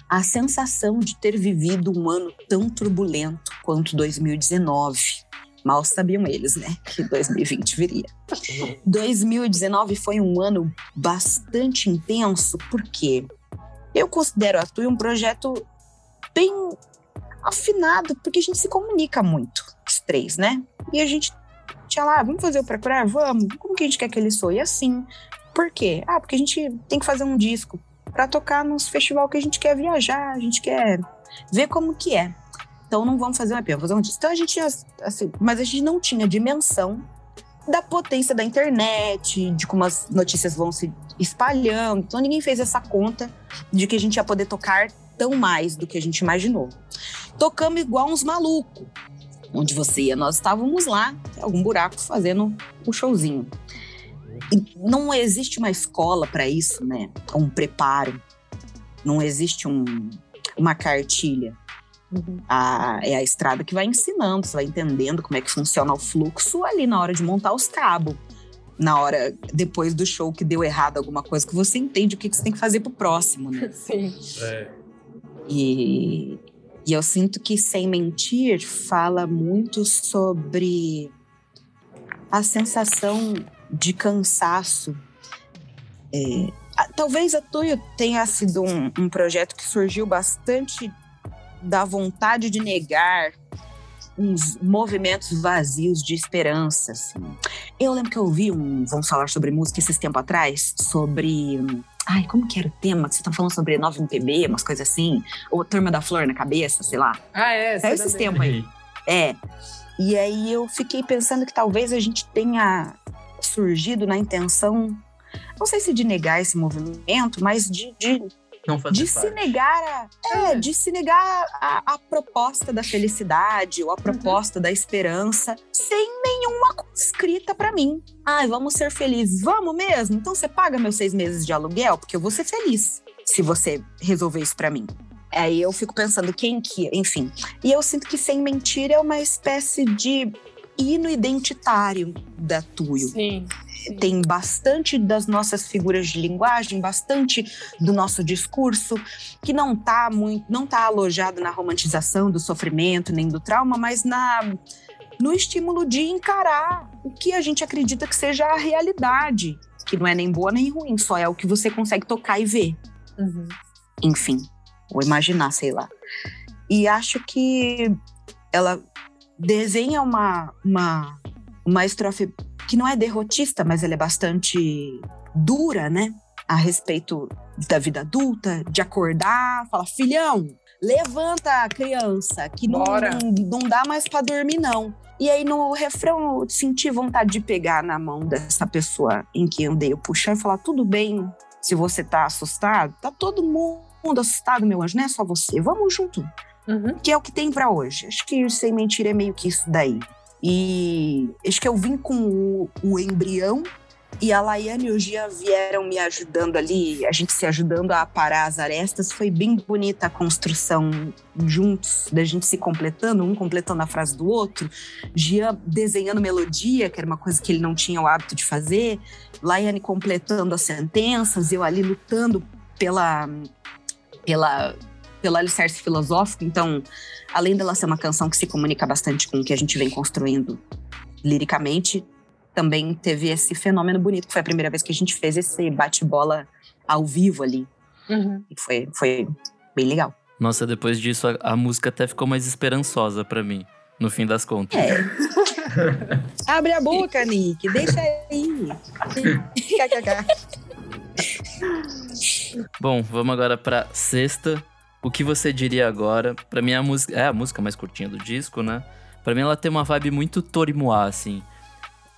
a sensação de ter vivido um ano tão turbulento quanto 2019. Mal sabiam eles, né, que 2020 viria. 2019 foi um ano bastante intenso, porque eu considero a TUI um projeto bem afinado, porque a gente se comunica muito, três, né? E a gente tinha lá, vamos fazer o procurar? Vamos. Como que a gente quer que ele soe? Assim. Por quê? Ah, porque a gente tem que fazer um disco para tocar nos festival que a gente quer viajar, a gente quer ver como que é. Então não vamos fazer um EP, vamos fazer um disco. Então a gente, assim, mas a gente não tinha dimensão da potência da internet, de como as notícias vão se espalhando. Então ninguém fez essa conta de que a gente ia poder tocar tão mais do que a gente imaginou. Tocamos igual uns malucos. Onde você ia, nós estávamos lá, em algum buraco, fazendo um showzinho. E não existe uma escola para isso, né? Um preparo. Não existe um, uma cartilha. A- é a estrada que vai ensinando, você vai entendendo como é que funciona o fluxo ali na hora de montar os cabos. Na hora, depois do show que deu errado alguma coisa, que você entende o que, que você tem que fazer pro próximo, né? Sim. É. E, e eu sinto que Sem Mentir fala muito sobre a sensação de cansaço. É, talvez a Tuyo tenha sido um, um projeto que surgiu bastante da vontade de negar uns movimentos vazios de esperança. Assim. Eu lembro que eu ouvi um Vamos Falar sobre Música esses tempos atrás, sobre. Ai, como que era o tema? Que você tá falando sobre 9 MPB, umas coisas assim? Ou Turma da Flor na cabeça, sei lá. Ah, é. Saiu você esses tempos aí. É. E aí eu fiquei pensando que talvez a gente tenha surgido na intenção, não sei se de negar esse movimento, mas de, de, Não fazer de se parte. negar a, é, de se negar a, a proposta da felicidade ou a proposta da esperança sem nenhuma escrita pra mim. Ai, vamos ser felizes. Vamos mesmo? Então você paga meus seis meses de aluguel porque eu vou ser feliz se você resolver isso pra mim. Aí eu fico pensando quem que, enfim. E eu sinto que sem mentira é uma espécie de hino identitário da Tuyo Sim. Tem bastante das nossas figuras de linguagem, bastante do nosso discurso, que não está muito, não tá alojado na romantização do sofrimento nem do trauma, mas na no estímulo de encarar o que a gente acredita que seja a realidade, que não é nem boa nem ruim, só é o que você consegue tocar e ver, Uhum. enfim, ou imaginar, sei lá. E acho que ela desenha uma, uma, uma estrofe que não é derrotista, mas ela é bastante dura, né? A respeito da vida adulta, de acordar, falar, filhão, levanta, criança, que não, não, não dá mais pra dormir, não. E aí no refrão eu senti vontade de pegar na mão dessa pessoa em que eu dei o puxão e falar, tudo bem, se você tá assustado, tá todo mundo assustado, meu anjo, não é só você, vamos junto Uhum. que é o que tem pra hoje. Acho que Sem Mentira é meio que isso daí. E acho que eu vim com o, o embrião e a Laiane e o Gia vieram me ajudando ali, a gente se ajudando a parar as arestas. Foi bem bonita a construção juntos, da gente se completando, um completando a frase do outro. Gia desenhando melodia, que era uma coisa que ele não tinha o hábito de fazer. Laiane completando as sentenças, eu ali lutando pela, pela, pelo alicerce filosófico. Então, além dela ser uma canção que se comunica bastante com o que a gente vem construindo liricamente, também teve esse fenômeno bonito, que foi a primeira vez que a gente fez esse bate-bola ao vivo ali. Uhum. E foi, foi bem legal. Nossa, depois disso a, a música até ficou mais esperançosa pra mim, no fim das contas. É. Abre a boca, Nick. Deixa aí. Bom, vamos agora pra sexta. O que você diria agora? Pra mim, a música é a música mais curtinha do disco, né? Pra mim, ela tem uma vibe muito Torimoá, assim.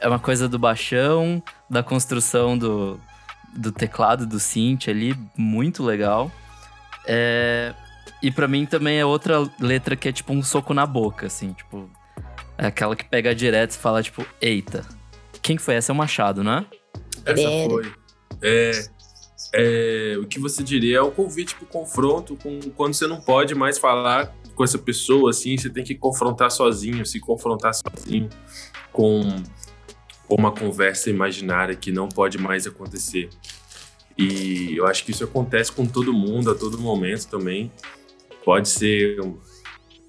É uma coisa do baixão, da construção do, do teclado, do synth ali, muito legal. É... E pra mim também é outra letra que é tipo um soco na boca, assim, tipo... É aquela que pega direto e fala, tipo, eita. Quem que foi? Essa é o Machado, né? Essa foi. É, é, o que você diria é um convite pro confronto com quando você não pode mais falar com essa pessoa, assim, você tem que confrontar sozinho, se confrontar sozinho com uma conversa imaginária que não pode mais acontecer. E eu acho que isso acontece com todo mundo, a todo momento também. Pode ser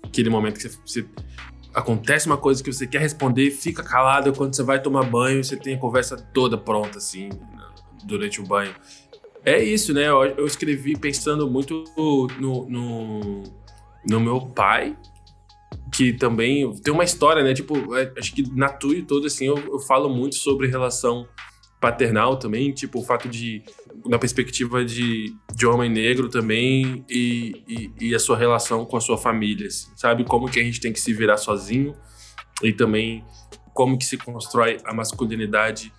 aquele momento que você, você- acontece uma coisa que você quer responder, fica calado quando você vai tomar banho, você tem a conversa toda pronta, assim, durante o banho. É isso, né? Eu, eu escrevi pensando muito no, no, no meu pai, que também tem uma história, né? Tipo, é, acho que na TUI todo, assim, eu, eu falo muito sobre relação paternal também, tipo, o fato de, na perspectiva de, de homem negro também, e, e, e a sua relação com a sua família, assim, sabe? Como que a gente tem que se virar sozinho, e também como que se constrói a masculinidade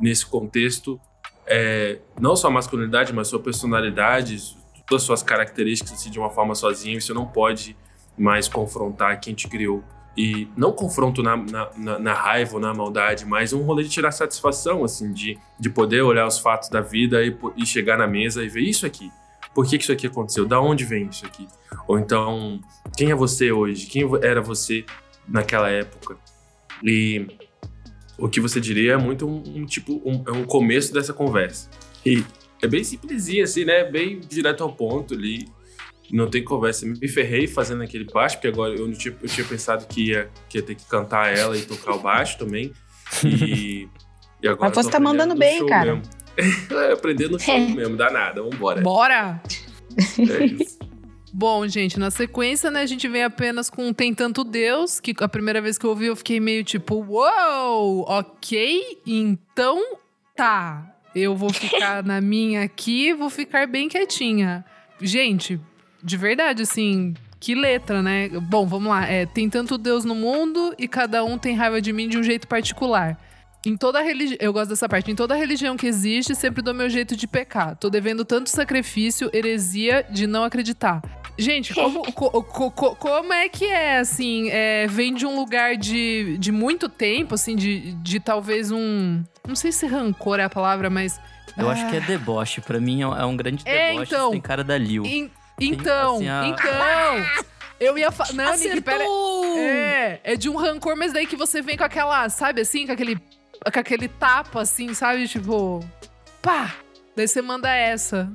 nesse contexto, é, não só a masculinidade, mas sua personalidade, todas as suas características assim, de uma forma sozinho, e você não pode mais confrontar quem te criou. E não confronto na, na, na- na raiva ou na maldade, mas um rolê de tirar satisfação, assim, de, de poder olhar os fatos da vida e, e chegar na mesa e ver isso aqui. Por que, que isso aqui aconteceu? Da onde vem isso aqui? Ou então, quem é você hoje? Quem era você naquela época? E o que você diria é muito um, um tipo, um, é um começo dessa conversa. E é bem simplesinho, assim, né? Bem direto ao ponto ali. Não tem conversa. Me ferrei fazendo aquele baixo, porque agora eu, não tinha, eu tinha pensado que ia, que ia ter que cantar ela e tocar o baixo também. E, e agora. Mas você tá aprendendo mandando no bem, show cara. mesmo. é, aprender no show mesmo, dá nada, vambora. Bora! É isso. Bom, gente, na sequência, né, a gente vem apenas com Tem Tanto Deus, que a primeira vez que eu ouvi eu fiquei meio tipo, uou, ok, então tá. Eu vou ficar na minha aqui, vou ficar bem quietinha. Gente, de verdade, assim, que letra, né? Bom, vamos lá. É, tem tanto Deus no mundo e cada um tem raiva de mim de um jeito particular. Em toda religião, eu gosto dessa parte. Em toda religião que existe, sempre dou meu jeito de pecar. Tô devendo tanto sacrifício, heresia de não acreditar. Gente, como, co- co- co- como é que é, assim? é, vem de um lugar de, de muito tempo, assim, de, de talvez um. Não sei se rancor é a palavra, mas. Eu acho que é deboche. Pra mim é um- é grande É, deboche. então. Tem cara da Liu. En- então, assim, a- então. Eu ia falar. Não, Nick, pera. É, é de um rancor, mas daí que você vem com aquela, sabe assim, com aquele, com aquele tapa, assim, sabe? Tipo, pá! Daí você manda essa.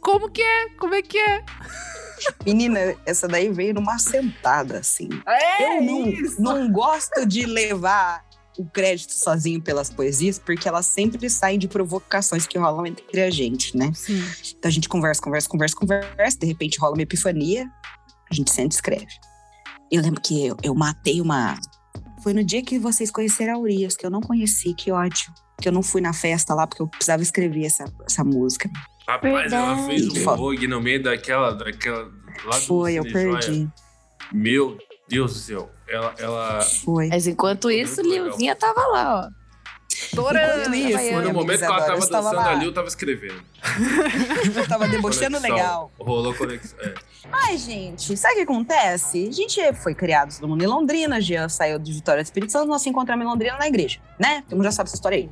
Como que é? Como é que é? Menina, essa daí veio numa sentada, assim. É eu não, não gosto de levar o crédito sozinho pelas poesias, porque elas sempre saem de provocações que rolam entre a gente, né? Sim. Então a gente conversa, conversa, conversa, conversa, de repente rola uma epifania, a gente sente e escreve. Eu lembro que eu, eu matei uma. Foi no dia que vocês conheceram a Urias, que eu não conheci, que ódio. Que eu não fui na festa lá, porque eu precisava escrever essa, essa música. Rapaz, ela Verdade. fez um rogue no meio daquela. daquela lá do Foi, eu Cine Joia. perdi. Meu Deus do céu. Ela. ela Foi. Mas enquanto isso. Liuzinha tava lá, ó. Estourando. Enquanto isso, minha no momento que ela estava dançando lá. ali, eu tava escrevendo. Eu tava debochando Conexão. legal. Rolou conexão. É. Ai, gente, sabe o que acontece? A gente foi criado todo mundo em Londrina, Jean saiu de Vitória do Espírito Santo, nós se encontramos em Londrina na igreja, né? Todo mundo já sabe essa história aí.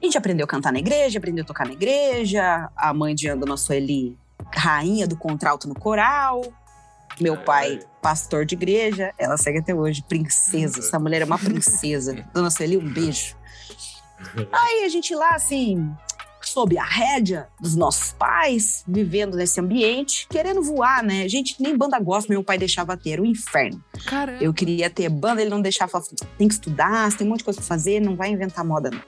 A gente aprendeu a cantar na igreja, aprendeu a tocar na igreja, a mãe de Jean, dona Sueli, rainha do contralto no coral, meu pai, pastor de igreja, ela segue até hoje, princesa, essa mulher é uma princesa. Dona Sueli, um beijo. Aí a gente lá, assim, sob a rédea dos nossos pais, vivendo nesse ambiente, querendo voar, né? Gente, nem banda gospel meu pai deixava ter, era um inferno. Caramba. Eu queria ter banda, ele não deixava, falava assim, tem que estudar, tem um monte de coisa pra fazer, não vai inventar moda não.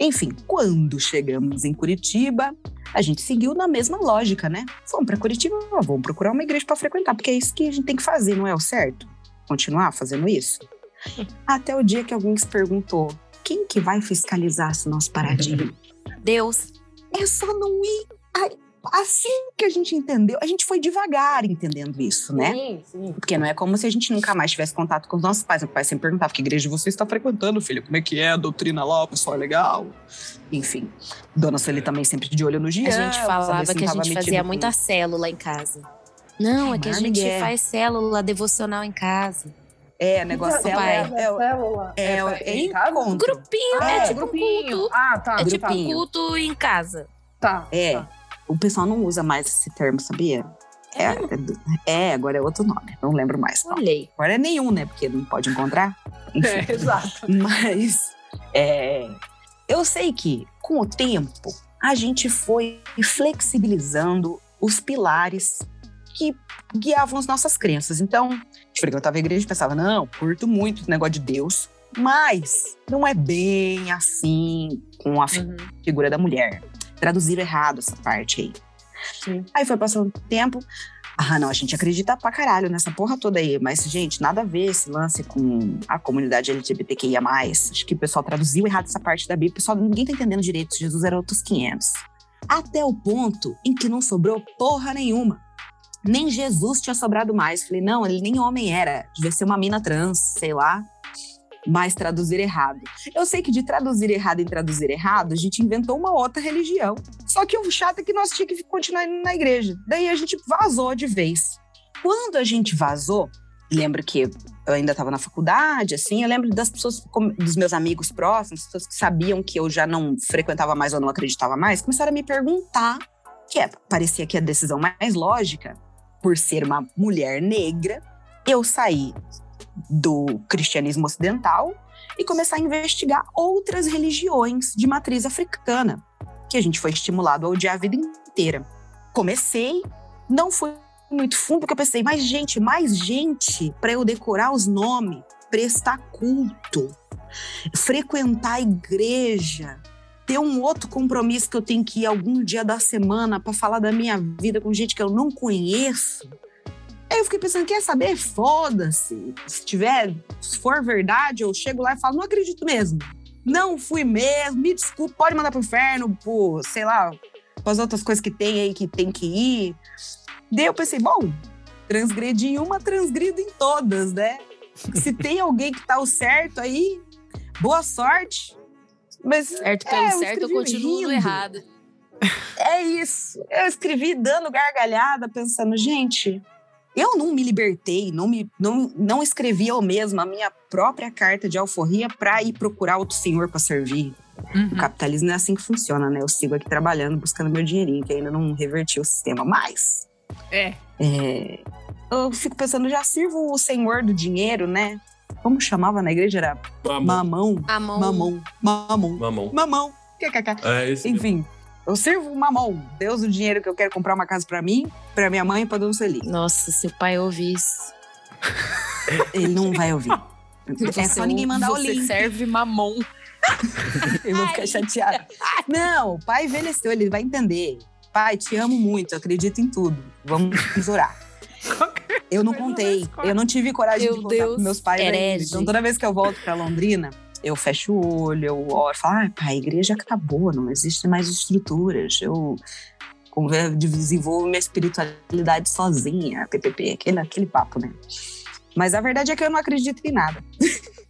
Enfim, quando chegamos em Curitiba, a gente seguiu na mesma lógica, né? Fomos pra Curitiba, vamos procurar uma igreja pra frequentar, porque é isso que a gente tem que fazer, não é o certo? Continuar fazendo isso? Até o dia que alguém se perguntou: quem que vai fiscalizar se nós paradinho? Deus. é só não ir. Assim que a gente entendeu, a gente foi devagar entendendo isso, né? Sim, sim. Porque não é como se a gente nunca mais tivesse contato com os nossos pais. Meu pai sempre perguntava: que igreja você está frequentando, filho? Como é que é a doutrina lá? O pessoal é legal? Enfim, Dona Sueli também sempre de olho no Jean. A gente falava se que a gente fazia muita célula em casa. Não, é que a gente Miguel. faz célula devocional em casa. É, negócio é, pai. é, é, é, é em casa? encontro. Grupinho, Ah, é É, tipo grupinho. culto. Ah, tá. É tipo grupinho. culto em casa. Tá. É. tá. O pessoal não usa mais esse termo, sabia? É, é, é, agora é outro nome. Não lembro mais. Não. Olhei. Agora é nenhum, né? Porque não pode encontrar. Enfim. É, exato. Mas é, eu sei que, com o tempo, a gente foi flexibilizando os pilares que guiavam as nossas crenças. Então, frequentava a igreja e pensava, não, curto muito o negócio de Deus, mas não é bem assim com a Uhum. figura da mulher. Traduziram errado essa parte aí. Sim. Aí foi passando o tempo. Ah, não, a gente acredita pra caralho nessa porra toda aí. Mas, gente, nada a ver esse lance com a comunidade LGBTQIA. Acho que o pessoal traduziu errado essa parte da Bíblia. O pessoal, ninguém tá entendendo direito. Jesus era outros 500. Até o ponto em que não sobrou porra nenhuma. Nem Jesus tinha sobrado mais. Falei, não, ele nem homem era. Devia ser uma mina trans, sei lá. Mas traduzir errado. Eu sei que de traduzir errado em traduzir errado, a gente inventou uma outra religião. Só que o chato é que nós tínhamos que continuar indo na igreja. Daí a gente vazou de vez. Quando a gente vazou, lembro que eu ainda estava na faculdade, assim, eu lembro das pessoas, dos meus amigos próximos, pessoas que sabiam que eu já não frequentava mais ou não acreditava mais, começaram a me perguntar, que é, parecia que a decisão mais lógica, por ser uma mulher negra, eu sair do cristianismo ocidental e começar a investigar outras religiões de matriz africana, que a gente foi estimulado a odiar a vida inteira. Comecei, não fui muito fundo, porque eu pensei, mais gente, mais gente para eu decorar os nomes, prestar culto, frequentar a igreja, ter um outro compromisso que eu tenho que ir algum dia da semana para falar da minha vida com gente que eu não conheço. Aí eu fiquei pensando, quer saber? Foda-se. Se tiver, se for verdade, eu chego lá e falo, não acredito mesmo. Não fui mesmo, me desculpe, pode mandar pro inferno, por, sei lá, as outras coisas que tem aí que tem que ir. Daí eu pensei, bom, transgredi em uma, transgrido em todas, né? Se tem alguém que tá o certo aí, boa sorte. Mas Certo É, pelo eu certo, eu continuo rindo. errado. é isso. Eu escrevi dando gargalhada, pensando, gente, eu não me libertei, não, me, não, não escrevi eu mesma a minha própria carta de alforria para ir procurar outro senhor para servir. Uhum. O capitalismo é assim que funciona, né? Eu sigo aqui trabalhando, buscando meu dinheirinho, que ainda não reverti o sistema. Mas É. é, eu fico pensando, já sirvo o senhor do dinheiro, né? Como chamava na igreja? Era Mamão. mamão, mamão, mamão, Mamão. mamão. KKK. É esse mesmo. Enfim, eu sirvo o mamão. Deus o dinheiro que eu quero comprar uma casa pra mim, pra minha mãe e pra Dona Sueli. Nossa, se o pai ouvir isso. Ele não vai ouvir. É só ninguém mandar o Você link. serve mamão. Eu vou ficar chateada. Não, o pai envelheceu, ele vai entender. Pai, te amo muito, acredito em tudo. Vamos orar. Eu não contei, eu não tive coragem Meu de contar Deus, pros meus pais ainda. Então toda vez que eu volto pra Londrina, eu fecho o olho, eu oro, falo, ah, pai, a igreja acabou, não existe mais estruturas. Eu desenvolvo minha espiritualidade sozinha, ppp, aquele, aquele papo, né? Mas a verdade é que eu não acredito em nada.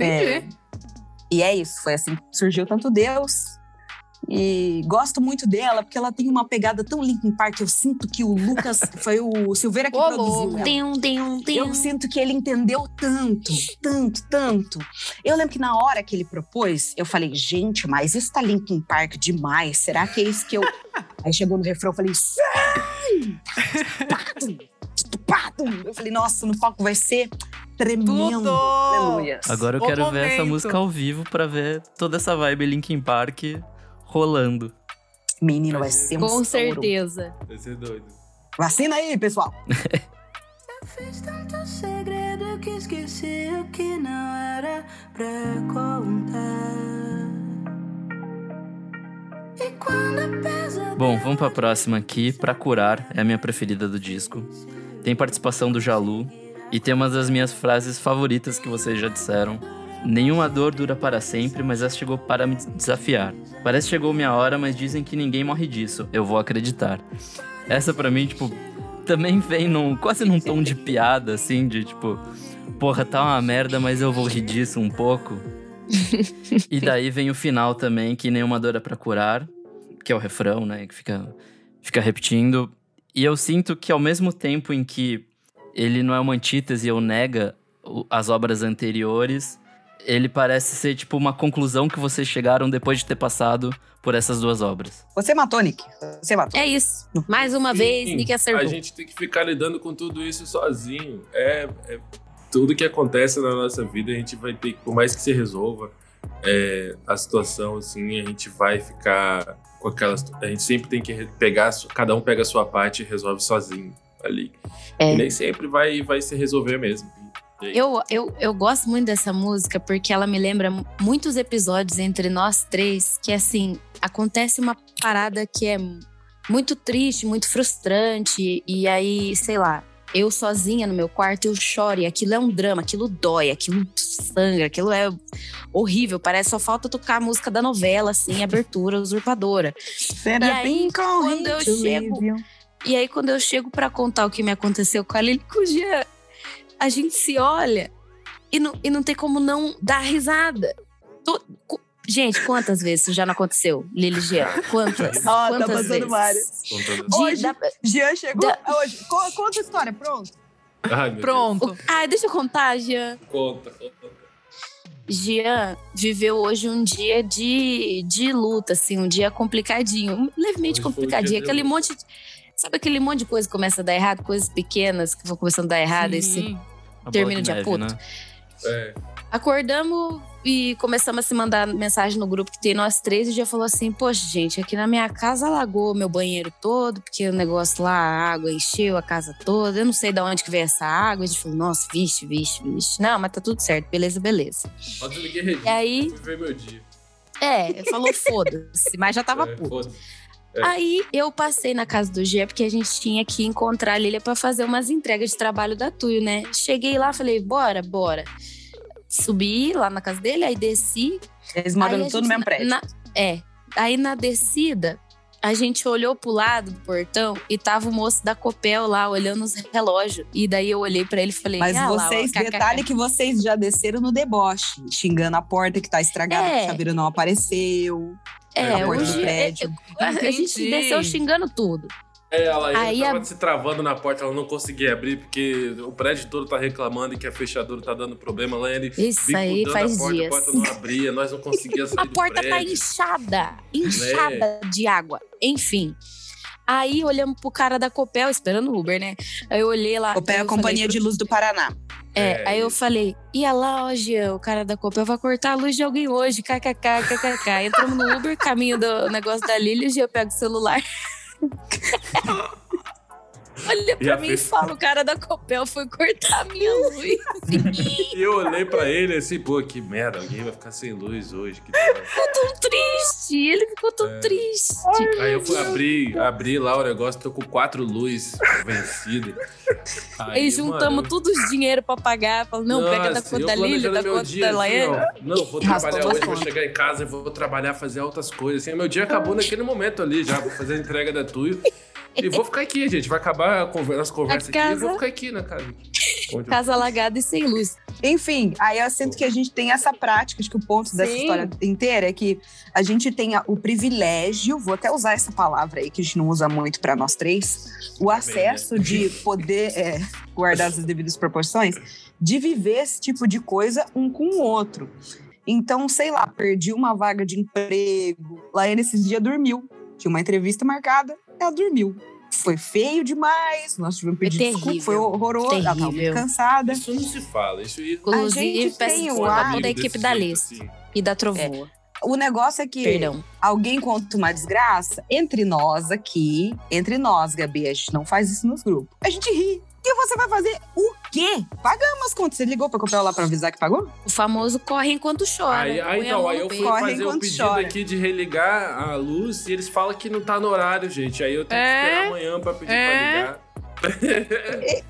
É, Entendi. e é isso, foi assim que surgiu tanto Deus. E gosto muito dela, porque ela tem uma pegada tão Linkin Park. Eu sinto que o Lucas, foi o Silveira que Ô, produziu um, um, tem Eu sinto que ele entendeu tanto, tanto, tanto. Eu lembro que na hora que ele propôs, eu falei, gente, mas isso tá Linkin Park demais. Será que é isso que eu. Aí chegou no refrão, eu falei, sai! Estupado! Estupado! Eu falei, nossa, no palco vai ser tremendo. Tudo! Aleluia. Agora eu O quero ver essa momento. música ao vivo pra ver toda essa vibe Linkin Park rolando. Menino, vai ser um Com estouro. certeza. Vai ser doido. Vacina aí, pessoal. Fiz tanto segredo que esqueci o que não era pra contar. E quando pesa. Bom, vamos pra próxima aqui. Pra Curar é a minha preferida do disco. Tem participação do Jalu. E tem uma das minhas frases favoritas que vocês já disseram. Nenhuma dor dura para sempre, mas essa chegou para me desafiar. Parece que chegou minha hora, mas dizem que ninguém morre disso. Eu vou acreditar. Essa pra mim, tipo, também vem num, quase num tom de piada, assim, de tipo, porra, tá uma merda, mas eu vou rir disso um pouco. e daí vem o final também, que nenhuma dor é pra curar, que é o refrão, né, que fica, fica repetindo. E eu sinto que ao mesmo tempo em que ele não é uma antítese ou nega as obras anteriores, ele parece ser tipo uma conclusão que vocês chegaram depois de ter passado por essas duas obras. Você matou, Nick. Você matou. É isso. Mais uma vez, Nick A acertou. gente tem que ficar lidando com tudo isso sozinho. É, é tudo que acontece na nossa vida, a gente vai ter, por mais que se resolva é, a situação, assim, a gente vai ficar com aquelas. A gente sempre tem que pegar, a cada um pega a sua parte e resolve sozinho ali. É. E nem sempre vai, vai se resolver mesmo. Eu, eu, eu gosto muito dessa música porque ela me lembra muitos episódios entre nós três que, assim, acontece uma parada que é muito triste, muito frustrante, e aí, sei lá, eu sozinha no meu quarto, eu choro, e aquilo é um drama, aquilo dói, aquilo sangra, aquilo é horrível, parece só falta tocar a música da novela, assim, abertura usurpadora. Será E aí, quando eu chego-? E aí, quando eu chego pra contar o que me aconteceu com a Lili o Jean, a gente se olha e não, e não tem como não dar risada. Cu- gente, quantas vezes isso já não aconteceu, Lili Jean? Quantas? Ó, tá quantas passando vezes? várias. Hoje- da- Jean chegou Da- hoje. Co- Conta a história, pronto. Ai, meu Pronto. o- ah, deixa eu contar, Jean. Deus. Conta, conta. Jean viveu hoje um dia de, de luta, assim, um dia complicadinho, levemente Hoje complicadinho. Aquele monte de, Sabe aquele monte de coisa que começa a dar errado, coisas pequenas que vão começando a dar errado, e se Termina de aputo. né? É. Acordamos e começamos a se mandar mensagem no grupo que tem nós três e já falou assim: Poxa, gente, aqui na minha casa alagou meu banheiro todo, porque o negócio lá, a água encheu a casa toda. Eu não sei de onde que veio essa água. A gente falou: Nossa, vixe, vixe, vixe. Não, mas tá tudo certo, beleza, beleza. Eu liguei Regina, E aí, meu dia. é, falou: Foda-se, mas já tava É, puto. É. Aí eu passei na casa do Gê, porque a gente tinha que encontrar a Lilia pra fazer umas entregas de trabalho da Tuyo, né? Cheguei lá, falei, bora, bora. Subi lá na casa dele, aí desci. Eles moram a todos no gente- mesmo prédio. na- é. Aí na descida, a gente olhou pro lado do portão e tava o moço da Copel lá, olhando os relógios. E daí eu olhei pra ele e falei, Mas ah lá, ó, vocês, detalhe que vocês já desceram no deboche, xingando a porta que tá estragada, É. que o chaveiro não apareceu. É, hoje do prédio. a, a gente desceu xingando tudo. É, ela Aí tava a- se travando na porta, ela não conseguia abrir, porque o prédio todo tá reclamando e que a fechadura tá dando problema. Lá ele Isso aí faz a porta, dias. a porta não abria, nós não conseguíamos sair A do porta tá inchada, inchada de água. Enfim. Aí olhamos pro cara da Copel, esperando o Uber, né? Aí eu olhei lá. Copel é a eu Companhia falei de Luz do Paraná. É, É, aí eu falei, ia lá, ó, Jean, o cara da Copel vai cortar a luz de alguém hoje, kkk, kkk. Entramos no Uber, caminho do negócio da Lilia, o Jean pega o celular. Olha pra E mim e fez- fala, o cara da Copel foi cortar a minha luz. E eu olhei pra ele assim, pô, que merda, alguém vai ficar sem luz hoje. Que droga. tão triste, ele ficou tão É. triste. Aí eu fui abrir, abrir lá o negócio, tô com quatro luzes vencidas. Aí juntamos mano, todos os dinheiro pra pagar. Falando, não, pega da Nossa, conta da Lília, planejando da conta dia, da assim, Laiane. ó, Não, vou trabalhar hoje, vou chegar em casa, vou trabalhar, fazer altas coisas. Assim, meu dia acabou naquele momento ali já, vou fazer a entrega da Tuyo. E vou ficar aqui, gente. Vai acabar a conversa, nossa conversa aqui. Eu casa- vou ficar aqui na casa. Onde Casa alagada e sem luz. Enfim, aí eu sinto que a gente tem essa prática, acho que o ponto dessa Sim. história inteira é que a gente tem o privilégio, vou até usar essa palavra aí que a gente não usa muito para nós três, o acesso né? de poder é, guardar as devidas proporções, de viver esse tipo de coisa um com o outro. Então, sei lá, perdi uma vaga de emprego, lá nesses dias dormiu, tinha uma entrevista marcada, ela dormiu. Foi feio demais, nós tivemos pedir terrível, desculpa, foi horroroso, ela tava muito terrível. cansada. Isso não se fala. Isso. Inclusive, gente peço tem o desculpa toda a equipe da Alice assim. e da Trovoa. O negócio é que Perdão. alguém conta uma desgraça, entre nós aqui, entre nós, Gabi, a gente não faz isso nos grupos. A gente ri. E você vai fazer o quê? Pagamos as contas. Você ligou pra comprar lá pra avisar que pagou? O famoso corre enquanto chora. Aí, aí, então, aí eu fui. Corre fazer o enquanto pedido chora. aqui de religar a luz e eles falam que não tá no horário, gente. Aí eu tenho que É? esperar amanhã pra pedir É? pra ligar.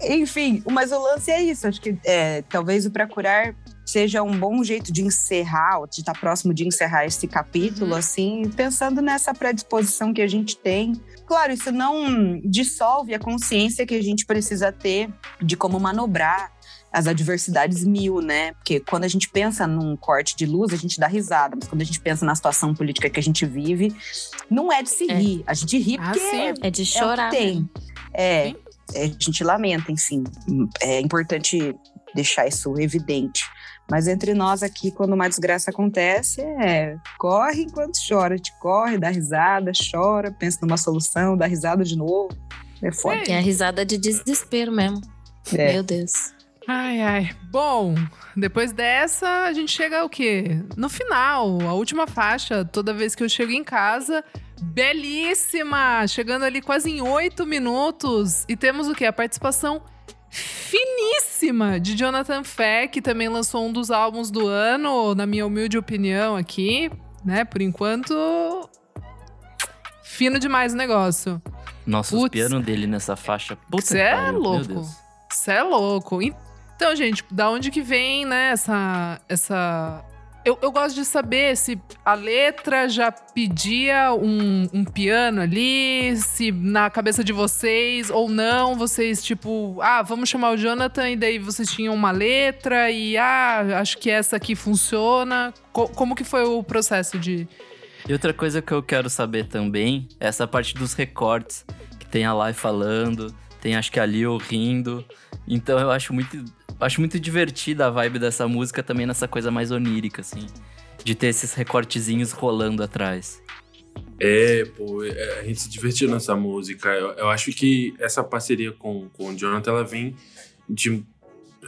Enfim, mas o lance é isso. Acho que é, talvez o Pra Curar seja um bom jeito de encerrar, ou de estar próximo de encerrar esse capítulo, assim, pensando nessa predisposição que a gente tem. Claro, isso não dissolve a consciência que a gente precisa ter de como manobrar as adversidades mil, né? Porque quando a gente pensa num corte de luz, a gente dá risada, mas quando a gente pensa na situação política que a gente vive, não é de se É. rir. A gente ri Ah, porque sim. É de é chorar. o que tem. É, é, a gente lamenta, enfim. É importante deixar isso evidente. Mas entre nós aqui, quando uma desgraça acontece, é corre enquanto chora. A gente corre, dá risada, chora, pensa numa solução, dá risada de novo. É foda. É a risada de desespero mesmo. É. Meu Deus. Ai, ai. Bom, depois dessa, a gente chega ao quê? No final, a última faixa, toda vez que eu chego em casa. Belíssima! Chegando ali quase em oito minutos. E temos o quê? A participação finíssima de Jonathan Fé, que também lançou um dos álbuns do ano, na minha humilde opinião aqui, né? Por enquanto. Fino demais o negócio. Nossa, os Putz. pianos dele nessa faixa. Puta Cê é pariu, louco. Você é louco. Então, gente, da onde que vem, né, essa. essa... Eu, eu gosto de saber se a letra já pedia um, um piano ali, se na cabeça de vocês ou não, vocês, tipo, ah, vamos chamar o Jonathan, e daí vocês tinham uma letra, e ah, acho que essa aqui funciona. Co- como que foi o processo de. E outra coisa que eu quero saber também é essa parte dos recortes. Que tem a Lai falando, tem acho que a Lil rindo. Então eu acho muito, acho muito divertida a vibe dessa música também nessa coisa mais onírica, assim. De ter esses recortezinhos rolando atrás. É, pô, é, a gente se divertiu nessa música. Eu, eu acho que essa parceria com, com o Jonathan, ela vem de.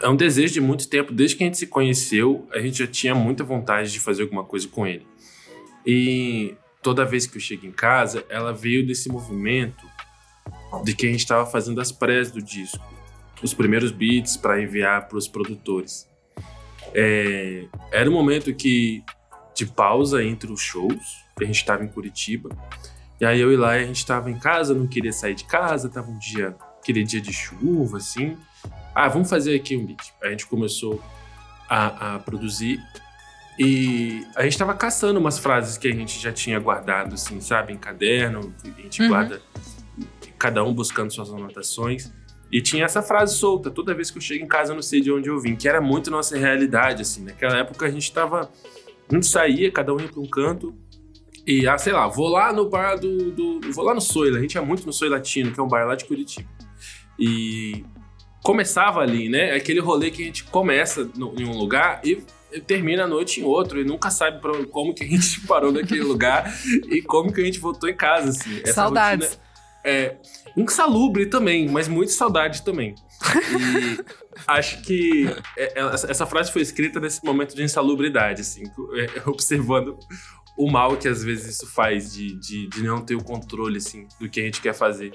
É um desejo de muito tempo. Desde que a gente se conheceu, a gente já tinha muita vontade de fazer alguma coisa com ele. E toda vez que eu chego em casa, ela veio desse movimento de que a gente estava fazendo as prés do disco, os primeiros beats para enviar para os produtores. É, era um momento que de pausa entre os shows, a gente estava em Curitiba. E aí eu e lá a gente estava em casa, não queria sair de casa, tava um dia, aquele dia de chuva assim. Ah, vamos fazer aqui um beat. A gente começou a, a produzir e a gente tava caçando umas frases que a gente já tinha guardado, assim, sabe, em caderno, a gente Uhum. guarda, cada um buscando suas anotações. E tinha essa frase solta, toda vez que eu chego em casa eu não sei de onde eu vim, que era muito nossa realidade, assim. Naquela época a gente tava. A gente saía, cada um ia pra um canto. E, ah, sei lá, vou lá no bar do. do vou lá no Soila, a gente ia muito no Soila Latino, que é um bar lá de Curitiba. E começava ali, né? Aquele rolê que a gente começa no- em um lugar e termina a noite em outro e nunca sabe pra, como que a gente parou naquele lugar e como que a gente voltou em casa, assim. Essa Saudades. rotina é insalubre também, mas muito saudade também. E acho que é, é, essa frase foi escrita nesse momento de insalubridade, assim, é, observando o mal que às vezes isso faz de, de, de não ter o controle, assim, do que a gente quer fazer.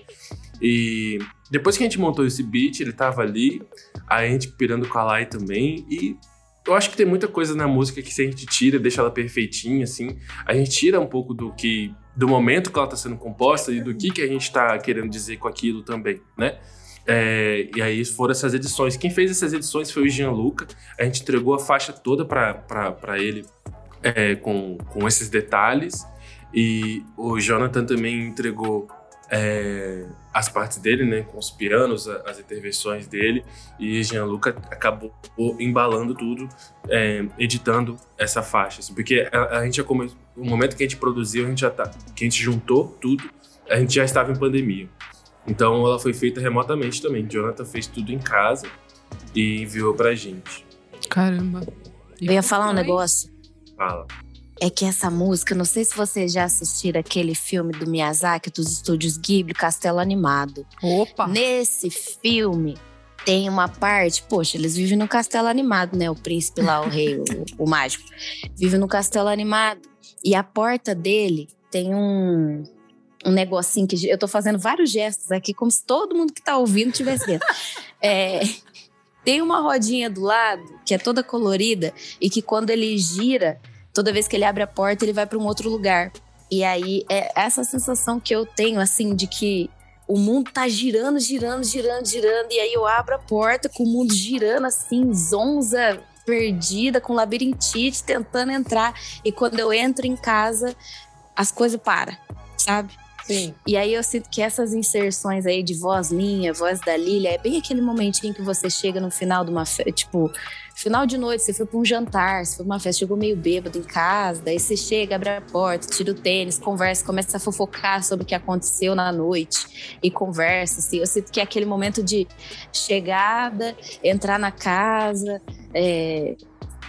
E depois que a gente montou esse beat, ele tava ali, a gente pirando com a Lai também, e eu acho que tem muita coisa na música que se a gente tira, deixa ela perfeitinha, assim, a gente tira um pouco do que do momento que ela está sendo composta e do que, que a gente está querendo dizer com aquilo também, né? É, e aí foram essas edições. Quem fez essas edições foi o Gianluca. A gente entregou a faixa toda para ele é, com, com esses detalhes. E o Jonathan também entregou é, as partes dele, né? Com os pianos, as intervenções dele. E Gianluca acabou embalando tudo, é, editando essa faixa. assim, porque a, a gente já começou. No momento que a gente produziu, a gente já tá. Que a gente juntou tudo, a gente já estava em pandemia. Então ela foi feita remotamente também. Jonathan fez tudo em casa e enviou pra gente. Caramba. E Eu ia falar um negócio. Fala. É que essa música, não sei se vocês já assistiram aquele filme do Miyazaki, dos estúdios Ghibli, Castelo Animado. Opa! Nesse filme tem uma parte, poxa, eles vivem no castelo animado, né? O príncipe lá, o rei, o, o mágico, vive no castelo animado. E a porta dele tem um, um negocinho que eu tô fazendo vários gestos aqui, como se todo mundo que tá ouvindo tivesse dentro. É, tem uma rodinha do lado que é toda colorida e que quando ele gira, toda vez que ele abre a porta, ele vai para um outro lugar. E aí é essa sensação que eu tenho, assim, de que o mundo tá girando, girando, girando, girando, e aí eu abro a porta com o mundo girando assim, zonza, perdida, com labirintite, tentando entrar. E quando eu entro em casa, as coisas param, sabe? Sim. E aí eu sinto que essas inserções aí de voz minha, voz da Lilia, é bem aquele momentinho que você chega no final de uma festa, tipo, final de noite, você foi pra um jantar, você foi pra uma festa, chegou meio bêbado em casa, daí você chega, abre a porta, tira o tênis, conversa, começa a fofocar sobre o que aconteceu na noite e conversa, assim. Eu sinto que é aquele momento de chegada, entrar na casa, é,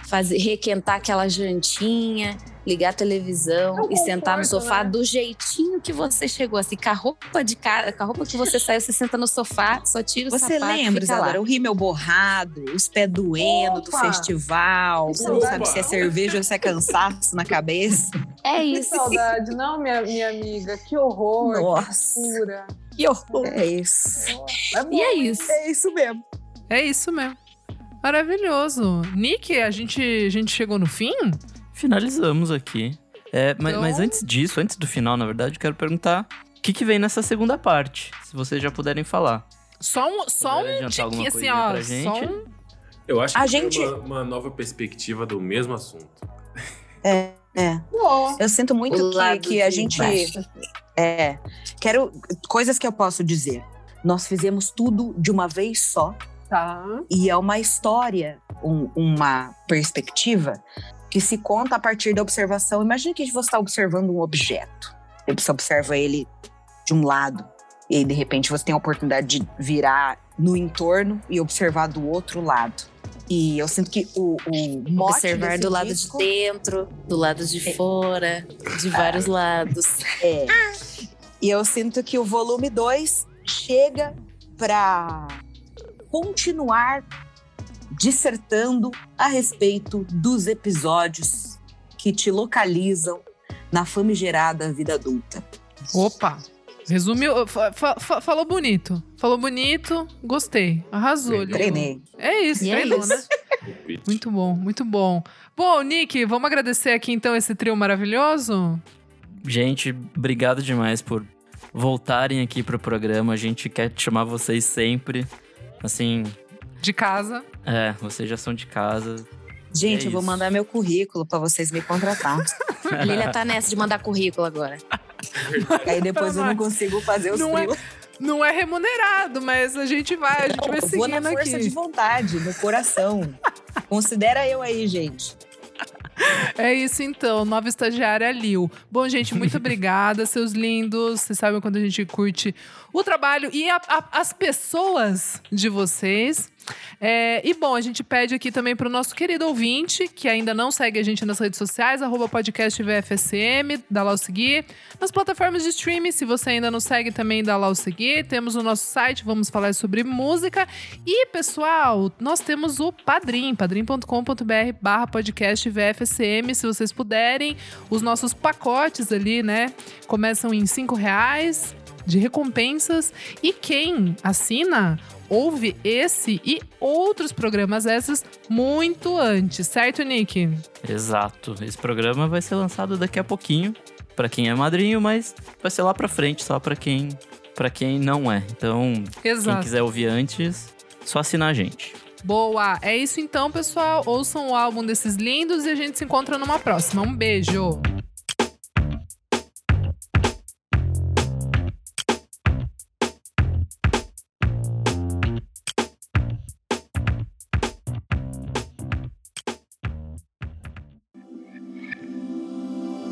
fazer, requentar aquela jantinha, ligar a televisão É e sentar no conforto, sofá né? do jeitinho que você chegou, assim, com a roupa de cara, com a roupa que você saiu, você senta no sofá, só tira o Você sapato, lembra, fica lá. Isadora? O rímel borrado, os pés doendo do festival. Você não sabe se é cerveja ou se é cansaço na cabeça. É Que isso. saudade, não, minha, minha amiga? Que horror, Nossa. que loucura. Que horror. É isso. É bom. E é isso. É isso mesmo. É isso mesmo. Maravilhoso. Nick, a gente, a gente chegou no fim? Finalizamos aqui. É, mas, Então- mas antes disso, antes do final, na verdade, quero perguntar o que, que vem nessa segunda parte, se vocês já puderem falar. Só um, só um tiquinho assim, ó. pra Só gente? um... Eu acho que A gente- uma, uma nova perspectiva do mesmo assunto. É. Bom, Eu sinto muito O que, que a gente. baixo. É. Quero. Coisas que eu posso dizer. Nós fizemos tudo de uma vez só. tá. E é uma história, um- uma perspectiva que se conta a partir da observação. Imagine que você está observando um objeto. Você observa ele de um lado. E aí, de repente, você tem a oportunidade de virar no entorno e observar do outro lado. E eu sinto que o, o Observar do lado disco de dentro, do lado de fora, de vários lados. É. E eu sinto que o volume 2 chega para continuar dissertando a respeito dos episódios que te localizam na famigerada vida adulta. Opa! Resumiu. fa- fa- fa- falou bonito. Falou bonito. Gostei. Arrasou. Treinei. É isso, E é treinou, isso. né? Muito bom, muito bom. Bom, Nick, vamos agradecer aqui então esse trio maravilhoso? Gente, obrigado demais por voltarem aqui pro programa. A gente quer chamar vocês sempre. Assim, De casa. É, vocês já são de casa. Gente, É eu vou isso. mandar meu currículo para vocês me contratar. A Lilia tá nessa de mandar currículo agora. Aí depois eu não consigo fazer os Não é-. Não é remunerado, mas a gente vai, a gente vai Eu vou na seguindo força aqui. de vontade, no coração. Considera eu aí, gente. É isso então, nova estagiária Lil. Bom, gente, muito obrigada, seus lindos. Vocês sabem quando a gente curte o trabalho e a- a- as pessoas de vocês. É, e bom, a gente pede aqui também para o nosso querido ouvinte, que ainda não segue a gente nas redes sociais, arroba podcast VFSM, dá lá o seguir. Nas plataformas de streaming, se você ainda não segue, também dá lá o seguir. Temos o nosso site, vamos falar sobre música. E, pessoal, nós temos o Padrim, padrim.com.br barra podcast VFSM, se vocês puderem. Os nossos pacotes ali, né, começam em cinco reais de recompensas. E quem assina ouve esse e outros programas essas muito antes, certo, Nick? Exato. Esse programa vai ser lançado daqui a pouquinho pra quem é madrinho, mas vai ser lá pra frente só pra quem para quem não é. Então, quem Exato. quiser ouvir antes, só assinar a gente. Boa! É isso então, pessoal. Ouçam o álbum desses lindos e a gente se encontra numa próxima. Um beijo!